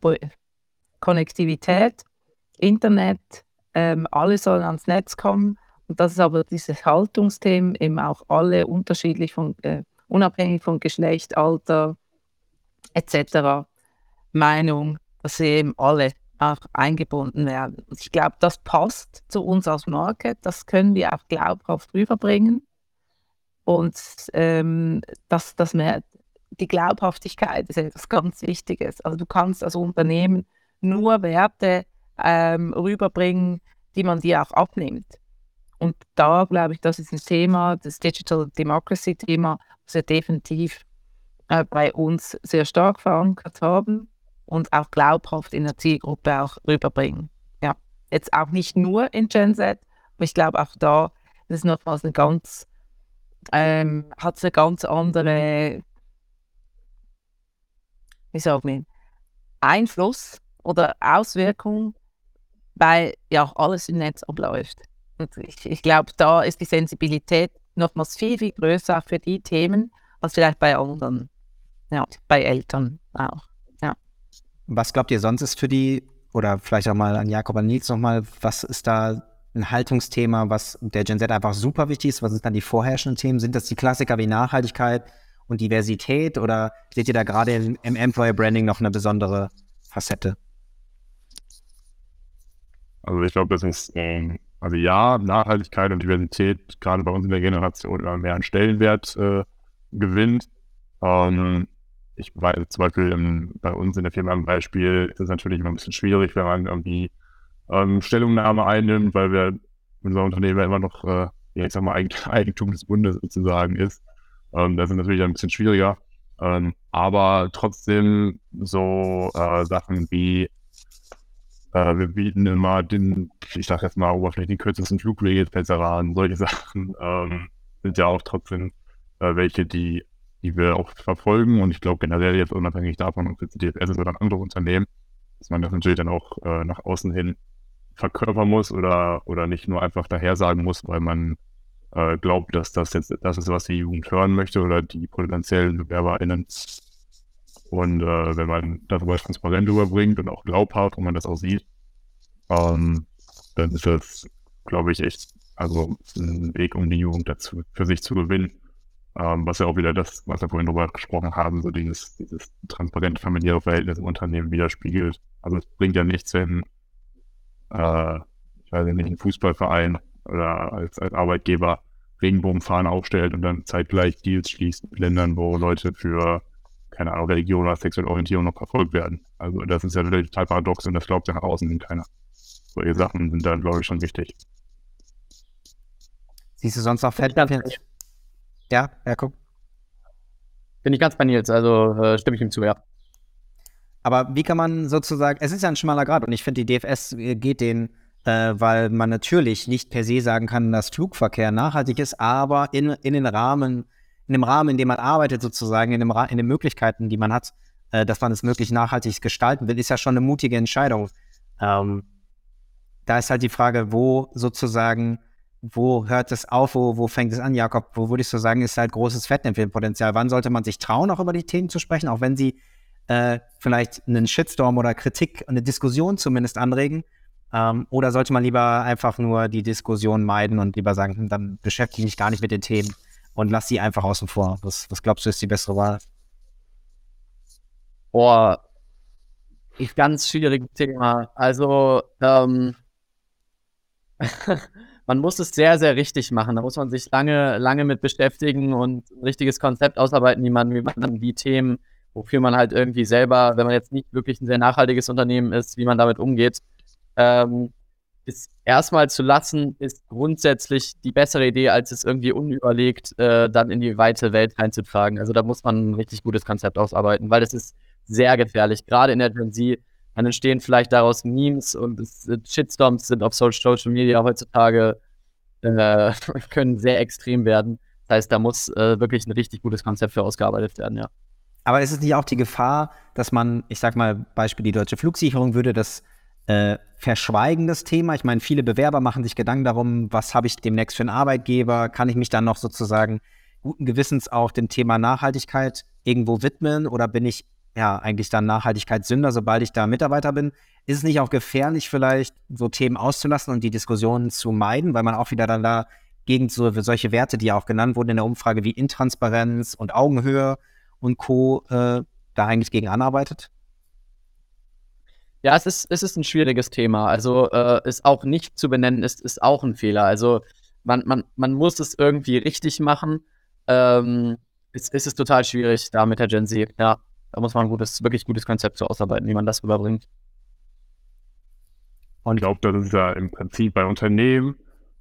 Konnektivität, Internet, ähm, alle sollen ans Netz kommen. Und das ist aber dieses Haltungsthema eben auch alle unterschiedlich von äh, unabhängig von Geschlecht, Alter etc. Meinung, dass eben alle auch eingebunden werden. Und ich glaube, das passt zu uns als Marke, das können wir auch glaubhaft rüberbringen. Und ähm, das, das die Glaubhaftigkeit ist etwas ganz Wichtiges. Also du kannst als Unternehmen nur Werte ähm, rüberbringen, die man dir auch abnimmt. Und da glaube ich, das ist ein Thema, das Digital Democracy Thema, was wir definitiv äh, bei uns sehr stark verankert haben und auch glaubhaft in der Zielgruppe auch rüberbringen. Ja, jetzt auch nicht nur in Gen Z, aber ich glaube auch da das ist nochmals eine ganz, ähm, hat eine ganz andere, wie sagen wir, Einfluss oder Auswirkung, weil ja auch alles im Netz abläuft. Und ich, ich glaube, da ist die Sensibilität nochmals viel, viel größer für die Themen als vielleicht bei anderen. Ja, bei Eltern auch. Was glaubt ihr sonst ist für die, oder vielleicht auch mal an Jakob und Nils nochmal, was ist da ein Haltungsthema, was der Gen Z einfach super wichtig ist? Was sind dann die vorherrschenden Themen? Sind das die Klassiker wie Nachhaltigkeit und Diversität oder seht ihr da gerade im, im Employer Branding noch eine besondere Facette? Also ich glaube, das ist ähm, also ja, Nachhaltigkeit und Diversität gerade bei uns in der Generation immer mehr an Stellenwert äh, gewinnt. Ähm, ich weiß zum Beispiel im, bei uns in der Firma im Beispiel ist es natürlich immer ein bisschen schwierig, wenn man irgendwie ähm, Stellungnahme einnimmt, weil wir unser Unternehmen immer noch, äh, ja, ich sag mal, [LAUGHS] Eigentum des Bundes sozusagen ist. Ähm, das ist natürlich ein bisschen schwieriger. Ähm, aber trotzdem so äh, Sachen wie äh, wir bieten immer den, ich sag jetzt mal, oberflächlich die kürzesten Flugwege etc. an. Solche [LAUGHS] Sachen ähm, sind ja auch trotzdem äh, welche, die, die wir auch verfolgen. Und ich glaube generell jetzt unabhängig davon, ob jetzt DFS ist oder ein anderes Unternehmen, dass man das natürlich dann auch äh, nach außen hin verkörpern muss oder, oder nicht nur einfach daher sagen muss, weil man äh, glaubt, dass das jetzt das ist, was die Jugend hören möchte oder die potenziellen BewerberInnen. Und äh, wenn man darüber transparent überbringt und auch glaubhaft und man das auch sieht, ähm, dann ist das, glaube ich, echt also ein Weg, um die Jugend dazu für sich zu gewinnen. Ähm, was ja auch wieder das, was wir vorhin drüber gesprochen haben, so dieses, dieses transparente familiäre Verhältnis im Unternehmen widerspiegelt. Also es bringt ja nichts, wenn äh, ich weiß nicht, ein Fußballverein oder als, als Arbeitgeber Regenbogenfahnen aufstellt und dann zeitgleich Deals schließt mit Ländern, wo Leute für, keine Ahnung, Religion oder sexuelle Orientierung noch verfolgt werden. Also das ist ja total paradox und das glaubt ja nach außen hin keiner. Solche Sachen sind dann, glaube ich, schon wichtig. Siehst du sonst noch Fett? Ja, ja, guck. Bin ich ganz bei Nils, also äh, stimme ich ihm zu, ja. Aber wie kann man sozusagen, es ist ja ein schmaler Grad und ich finde, die DFS äh, geht den, äh, weil man natürlich nicht per se sagen kann, dass Flugverkehr nachhaltig ist, aber in, in den Rahmen, in dem Rahmen, in dem man arbeitet sozusagen, in, dem in den Möglichkeiten, die man hat, äh, dass man es möglich nachhaltig gestalten will, ist ja schon eine mutige Entscheidung. Ähm, da ist halt die Frage, wo sozusagen wo hört es auf, wo, wo fängt es an, Jakob? Wo würdest du sagen, ist halt großes Fettnäpfchenpotenzial? Wann sollte man sich trauen, auch über die Themen zu sprechen, auch wenn sie äh, vielleicht einen Shitstorm oder Kritik, eine Diskussion zumindest anregen? Ähm, oder sollte man lieber einfach nur die Diskussion meiden und lieber sagen, hm, dann beschäftige ich mich gar nicht mit den Themen und lass sie einfach außen vor? Was, was glaubst du, ist die bessere Wahl? Boah, ich ganz schwieriges Thema. Also, ähm, [LAUGHS] man muss es sehr, sehr richtig machen. Da muss man sich lange, lange mit beschäftigen und ein richtiges Konzept ausarbeiten, wie man, wie man dann die Themen, wofür man halt irgendwie selber, wenn man jetzt nicht wirklich ein sehr nachhaltiges Unternehmen ist, wie man damit umgeht, ähm, ist erstmal zu lassen, ist grundsätzlich die bessere Idee, als es irgendwie unüberlegt äh, dann in die weite Welt reinzutragen. Also da muss man ein richtig gutes Konzept ausarbeiten, weil das ist sehr gefährlich. Gerade in der Gen Z dann entstehen vielleicht daraus Memes und Shitstorms sind auf Social Media heutzutage äh, [LAUGHS] können sehr extrem werden. Das heißt, da muss äh, wirklich ein richtig gutes Konzept für ausgearbeitet werden, ja. Aber ist es nicht auch die Gefahr, dass man, ich sag mal, Beispiel die deutsche Flugsicherung würde das äh, verschweigen, das Thema? Ich meine, viele Bewerber machen sich Gedanken darum, was habe ich demnächst für einen Arbeitgeber? Kann ich mich dann noch sozusagen guten Gewissens auch dem Thema Nachhaltigkeit irgendwo widmen oder bin ich ja, eigentlich dann Nachhaltigkeitssünder, sobald ich da Mitarbeiter bin. Ist es nicht auch gefährlich, vielleicht so Themen auszulassen und die Diskussionen zu meiden, weil man auch wieder dann da gegen so, solche Werte, die ja auch genannt wurden in der Umfrage, wie Intransparenz und Augenhöhe und Co., äh, da eigentlich gegen anarbeitet? Ja, es ist, es ist ein schwieriges Thema. Also äh, es auch nicht zu benennen ist, ist auch ein Fehler. Also man, man, man muss es irgendwie richtig machen. Ähm, es, es ist total schwierig da mit der Gen Z, ja. Da muss man ein gutes, wirklich gutes Konzept so ausarbeiten, wie man das rüberbringt. Und ich glaube, das ist ja im Prinzip bei Unternehmen,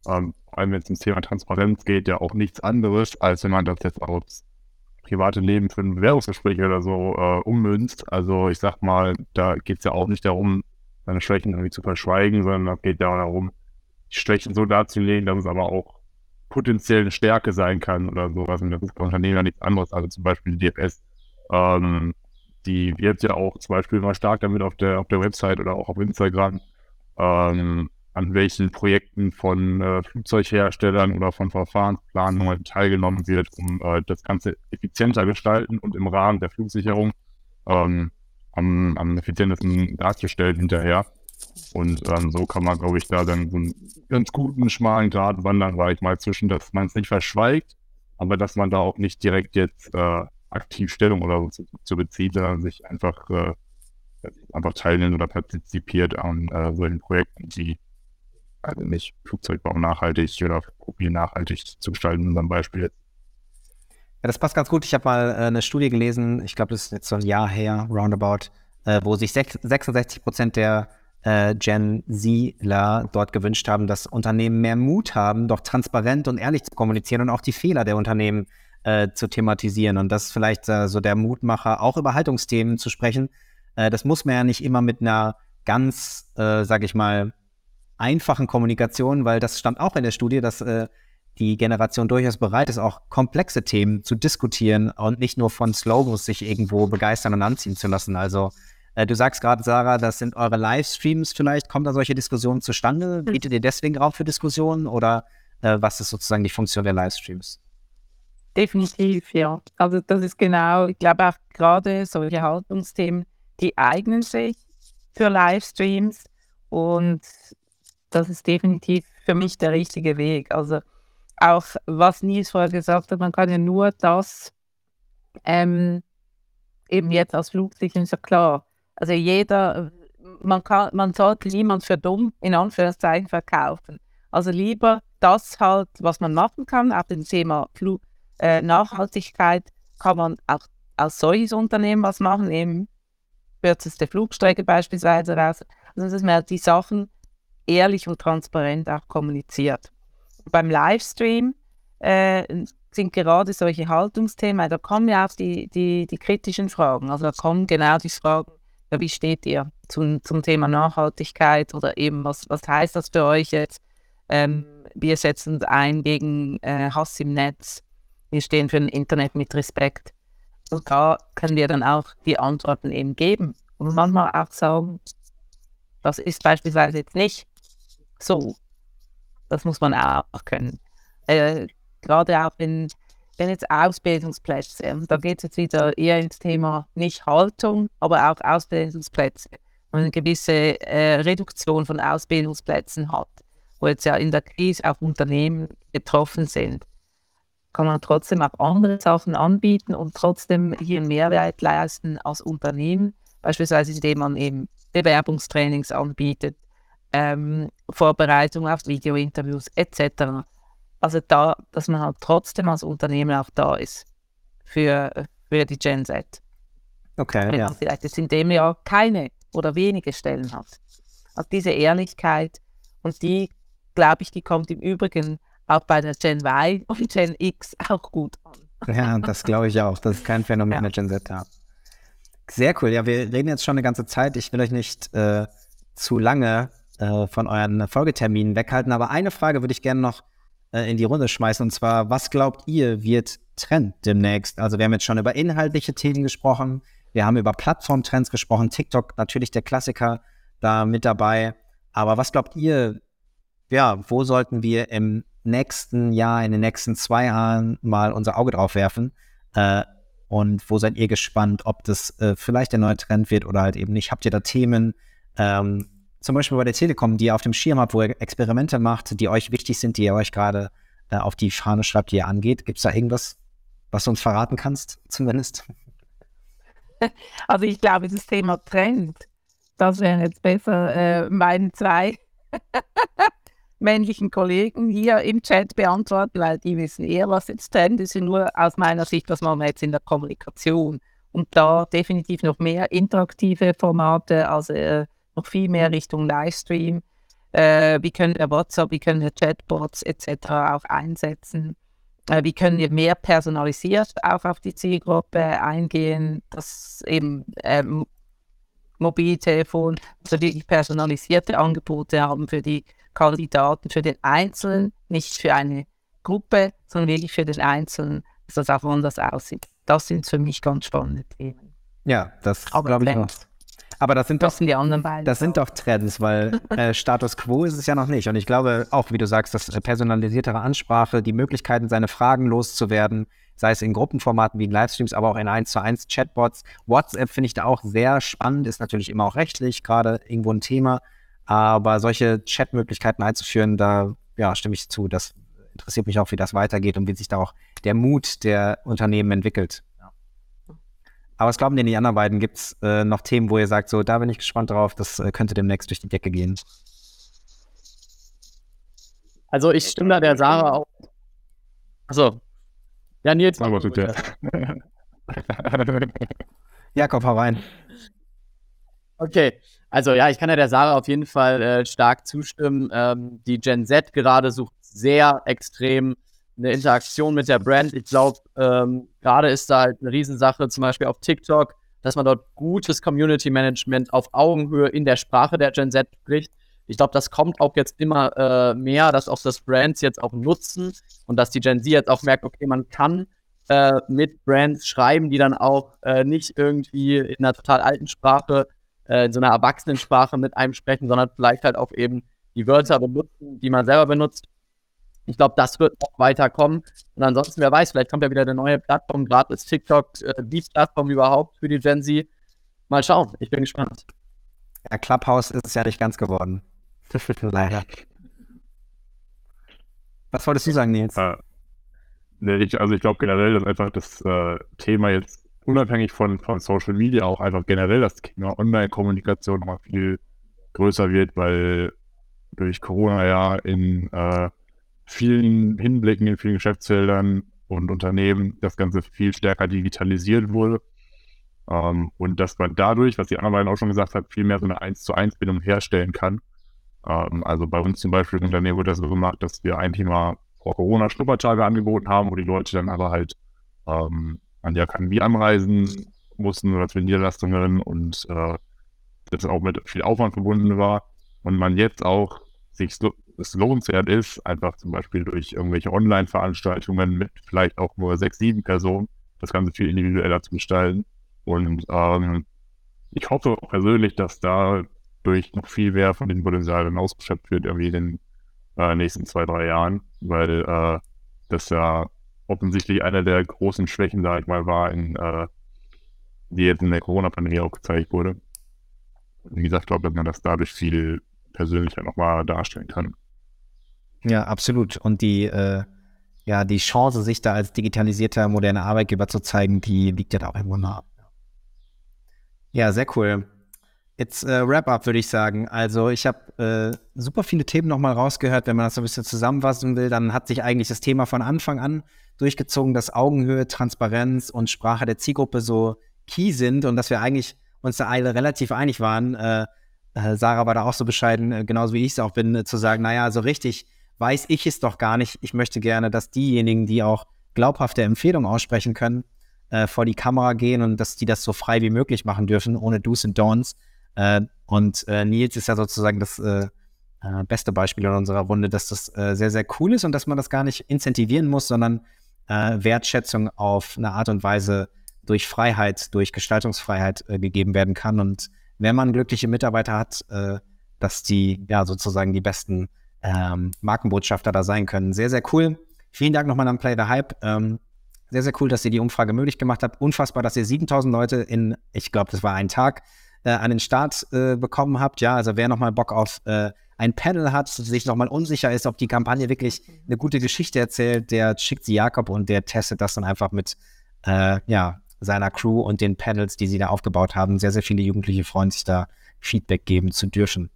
ähm, vor allem wenn es ums Thema Transparenz geht, ja auch nichts anderes, als wenn man das jetzt aufs private Leben für ein Bewerbungsgespräch oder so äh, ummünzt. Also ich sag mal, da geht es ja auch nicht darum, seine Schwächen irgendwie zu verschweigen, sondern da geht ja auch darum, die Schwächen so darzulegen, dass es aber auch potenziell eine Stärke sein kann oder sowas. Und das ist bei Unternehmen ja nichts anderes. Also zum Beispiel die DFS ähm, die wird ja auch zum Beispiel mal stark damit auf der, auf der Website oder auch auf Instagram, ähm, an welchen Projekten von äh, Flugzeugherstellern oder von Verfahrensplanungen teilgenommen wird, um äh, das Ganze effizienter gestalten und im Rahmen der Flugsicherung ähm, am, am effizientesten darzustellen hinterher. Und ähm, so kann man, glaube ich, da dann so einen ganz guten, schmalen Grad wandern, weil ich mal zwischen, dass man es nicht verschweigt, aber dass man da auch nicht direkt jetzt äh, aktiv Stellung oder so zu, zu beziehen, sondern sich einfach, äh, einfach teilnimmt oder partizipiert an äh, solchen Projekten, die also nicht Flugzeugbau nachhaltig oder probieren nachhaltig zu gestalten, in unserem Beispiel. Ja, das passt ganz gut. Ich habe mal äh, eine Studie gelesen, ich glaube, das ist jetzt so ein Jahr her, roundabout, äh, wo sich 66 Prozent der äh, Gen Zler dort gewünscht haben, dass Unternehmen mehr Mut haben, doch transparent und ehrlich zu kommunizieren und auch die Fehler der Unternehmen äh, zu thematisieren. Und das ist vielleicht äh, so der Mutmacher, auch über Haltungsthemen zu sprechen. Äh, das muss man ja nicht immer mit einer ganz, äh, sag ich mal, einfachen Kommunikation, weil das stand auch in der Studie, dass äh, die Generation durchaus bereit ist, auch komplexe Themen zu diskutieren und nicht nur von Slogans sich irgendwo begeistern und anziehen zu lassen. Also äh, du sagst gerade, Sarah, das sind eure Livestreams vielleicht. Kommen da solche Diskussionen zustande? Hm. Bietet ihr deswegen Raum für Diskussionen oder äh, was ist sozusagen die Funktion der Livestreams? Definitiv, ja. Also das ist genau, ich glaube auch gerade solche Haltungsthemen, die eignen sich für Livestreams und das ist definitiv für mich der richtige Weg. Also auch was Nils vorher gesagt hat, man kann ja nur das ähm, eben jetzt als Flugsicher ist ja klar. Also jeder, man kann, man sollte niemand für dumm in Anführungszeichen verkaufen. Also lieber das halt, was man machen kann, auch dem Thema Flug, äh, Nachhaltigkeit kann man auch als solches Unternehmen was machen, eben kürzeste Flugstrecke beispielsweise raus. Also dass man die Sachen ehrlich und transparent auch kommuniziert. Beim Livestream äh, sind gerade solche Haltungsthemen, da kommen ja auch die, die, die kritischen Fragen. Also da kommen genau die Fragen, ja, wie steht ihr zum, zum Thema Nachhaltigkeit oder eben, was, was heißt das für euch jetzt? Ähm, wir setzen uns ein gegen äh, Hass im Netz. Wir stehen für ein Internet mit Respekt. Und da können wir dann auch die Antworten eben geben. Und manchmal auch sagen, das ist beispielsweise jetzt nicht so. Das muss man auch können. Äh, gerade auch wenn, wenn jetzt Ausbildungsplätze, da geht es jetzt wieder eher ins Thema nicht Haltung, aber auch Ausbildungsplätze. Wenn man eine gewisse äh, Reduktion von Ausbildungsplätzen hat, wo jetzt ja in der Krise auch Unternehmen betroffen sind, kann man trotzdem auch andere Sachen anbieten und trotzdem hier einen Mehrwert leisten als Unternehmen, beispielsweise indem man eben Bewerbungstrainings anbietet, ähm, Vorbereitung auf Videointerviews etc. Also da, dass man halt trotzdem als Unternehmen auch da ist für, für die Gen Z. Okay, Wenn ja. man vielleicht jetzt in dem Jahr keine oder wenige Stellen hat. Also diese Ehrlichkeit und die, glaube ich, die kommt im Übrigen auch bei der Gen Y und Gen X auch gut an. Ja, das glaube ich auch. Das ist kein Phänomen Ja. der Gen Z. Ja. Sehr cool. Ja, wir reden jetzt schon eine ganze Zeit. Ich will euch nicht äh, zu lange äh, von euren Folgeterminen weghalten, aber eine Frage würde ich gerne noch äh, in die Runde schmeißen und zwar, was glaubt ihr wird Trend demnächst? Also wir haben jetzt schon über inhaltliche Themen gesprochen, wir haben über Plattformtrends gesprochen, TikTok natürlich der Klassiker da mit dabei, aber was glaubt ihr, ja, wo sollten wir im nächsten Jahr, in den nächsten zwei Jahren mal unser Auge drauf werfen? Äh, und wo seid ihr gespannt, ob das äh, vielleicht der neue Trend wird oder halt eben nicht? Habt ihr da Themen, ähm, zum Beispiel bei der Telekom, die ihr auf dem Schirm habt, wo ihr Experimente macht, die euch wichtig sind, die ihr euch gerade äh, auf die Fahne schreibt, die ihr angeht? Gibt es da irgendwas, was du uns verraten kannst, zumindest? [LAUGHS] Also ich glaube, das Thema Trend, das wären jetzt besser äh, meinen zwei [LAUGHS] männlichen Kollegen hier im Chat beantworten, weil die wissen eher, was jetzt Trend ist. Nur aus meiner Sicht, was machen wir jetzt in der Kommunikation. Und da definitiv noch mehr interaktive Formate, also äh, noch viel mehr Richtung Livestream. Äh, wie können wir WhatsApp, wie können wir Chatbots etc. auch einsetzen? Äh, wie können wir mehr personalisiert auch auf die Zielgruppe eingehen, dass eben ähm, Mobiltelefon, also wirklich personalisierte Angebote haben für die Kandidaten, für den Einzelnen, nicht für eine Gruppe, sondern wirklich für den Einzelnen, dass das auch anders aussieht. Das sind für mich ganz spannende Themen. Ja, das glaube ich auch. Aber das sind doch das sind die anderen beiden. Das sind doch Trends, weil [LAUGHS] äh, Status Quo ist es ja noch nicht. Und ich glaube auch, wie du sagst, dass äh, personalisiertere Ansprache, die Möglichkeiten, seine Fragen loszuwerden, sei es in Gruppenformaten wie in Livestreams, aber auch in 1 zu 1 Chatbots. WhatsApp finde ich da auch sehr spannend, ist natürlich immer auch rechtlich gerade irgendwo ein Thema. Aber solche Chatmöglichkeiten einzuführen, da ja, stimme ich zu. Das interessiert mich auch, wie das weitergeht und wie sich da auch der Mut der Unternehmen entwickelt. Ja. Aber was glauben denn die anderen beiden? Gibt es äh, noch Themen, wo ihr sagt, so, da bin ich gespannt drauf, das äh, könnte demnächst durch die Decke gehen? Also ich stimme da der Sarah auch. Achso. Ja, Nils. Mal, der. [LAUGHS] Jakob, hau rein. Okay, also ja, ich kann ja der Sarah auf jeden Fall äh, stark zustimmen. Ähm, die Gen Z gerade sucht sehr extrem eine Interaktion mit der Brand. Ich glaube, ähm, gerade ist da halt eine Riesensache, zum Beispiel auf TikTok, dass man dort gutes Community Management auf Augenhöhe in der Sprache der Gen Z spricht. Ich glaube, das kommt auch jetzt immer äh, mehr, dass auch das Brands jetzt auch nutzen und dass die Gen Z jetzt auch merkt, okay, man kann äh, mit Brands schreiben, die dann auch äh, nicht irgendwie in einer total alten Sprache, äh, in so einer Erwachsenensprache mit einem sprechen, sondern vielleicht halt auch eben die Wörter benutzen, die man selber benutzt. Ich glaube, das wird auch weiterkommen. Und ansonsten, wer weiß, vielleicht kommt ja wieder eine neue Plattform. Gerade ist TikTok äh, die Plattform überhaupt für die Gen Z. Mal schauen. Ich bin gespannt. Ja, Clubhouse ist ja nicht ganz geworden. Leider. Was wolltest du sagen, Nils? Äh, nee, ich, also ich glaube generell, dass einfach das äh, Thema jetzt unabhängig von, von Social Media auch einfach generell das Thema Online-Kommunikation nochmal viel größer wird, weil durch Corona ja in äh, vielen Hinblicken, in vielen Geschäftsfeldern und Unternehmen das Ganze viel stärker digitalisiert wurde. Ähm, und dass man dadurch, was die anderen beiden auch schon gesagt hat, viel mehr so eine 1 zu 1 Bindung herstellen kann. Ähm, also bei uns zum Beispiel im Unternehmen wurde das so gemacht, dass wir ein Thema vor Corona Schnuppertage angeboten haben, wo die Leute dann aber halt ähm, an die Akademie anreisen mussten oder zu den Niederlassungen und äh, das auch mit viel Aufwand verbunden war. Und man jetzt auch sich es lohnenswert ist, einfach zum Beispiel durch irgendwelche Online-Veranstaltungen mit vielleicht auch nur sechs, sieben Personen das Ganze viel individueller zu gestalten. Und ähm, ich hoffe persönlich, dass da durch noch viel mehr von den Potenzialen ausgeschöpft wird, irgendwie in den äh, nächsten zwei, drei Jahren, weil äh, das ja offensichtlich einer der großen Schwächen, sag ich mal, war, in, äh, die jetzt in der Corona-Pandemie auch gezeigt wurde. Wie gesagt, ich glaube, dass man das dadurch viel persönlicher nochmal darstellen kann. Ja, absolut. Und die, äh, ja, die Chance, sich da als digitalisierter, moderner Arbeitgeber zu zeigen, die liegt ja da auch irgendwo nah. Ja, sehr cool. Jetzt äh, Wrap-up, würde ich sagen. Also ich habe äh, super viele Themen nochmal rausgehört. Wenn man das so ein bisschen zusammenfassen will, dann hat sich eigentlich das Thema von Anfang an durchgezogen, dass Augenhöhe, Transparenz und Sprache der Zielgruppe so key sind und dass wir eigentlich uns da alle relativ einig waren. Äh, äh Sarah war da auch so bescheiden, äh, genauso wie ich es auch bin, äh, zu sagen, naja, so richtig weiß ich es doch gar nicht. Ich möchte gerne, dass diejenigen, die auch glaubhafte Empfehlungen aussprechen können, vor die Kamera gehen und dass die das so frei wie möglich machen dürfen, ohne Do's und Don'ts. Äh, und äh, Nils ist ja sozusagen das äh, beste Beispiel in unserer Runde, dass das sehr, sehr cool ist und dass man das gar nicht incentivieren muss, sondern Wertschätzung auf eine Art und Weise durch Freiheit, durch Gestaltungsfreiheit gegeben werden kann. Und wenn man glückliche Mitarbeiter hat, dass die ja sozusagen die besten ähm, Markenbotschafter da sein können. Sehr, sehr cool. Vielen Dank nochmal an Play the Hype. Ähm, sehr, sehr cool, dass ihr die Umfrage möglich gemacht habt. Unfassbar, dass ihr 7000 Leute in, ich glaube, das war ein Tag, äh, an den Start äh, bekommen habt. Ja, also wer nochmal Bock auf äh, ein Panel hat, sich nochmal unsicher ist, ob die Kampagne wirklich eine gute Geschichte erzählt, der schickt sie Jakob und der testet das dann einfach mit äh, ja, seiner Crew und den Panels, die sie da aufgebaut haben. Sehr, sehr viele Jugendliche freuen sich da, Feedback geben zu dürfen.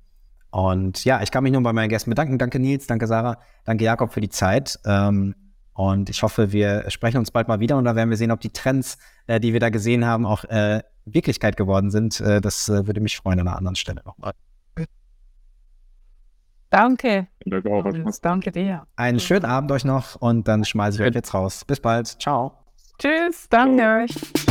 Und ja, ich kann mich nur bei meinen Gästen bedanken. Danke Nils, danke Sarah, danke Jakob für die Zeit. Ähm, und ich hoffe, wir sprechen uns bald mal wieder und da werden wir sehen, ob die Trends, äh, die wir da gesehen haben, auch äh, Wirklichkeit geworden sind. Äh, das äh, würde mich freuen an einer anderen Stelle nochmal. Danke. Danke, danke dir. Einen schönen Abend euch noch und dann schmeiße ich euch jetzt raus. Bis bald. Ciao. Tschüss. Danke euch.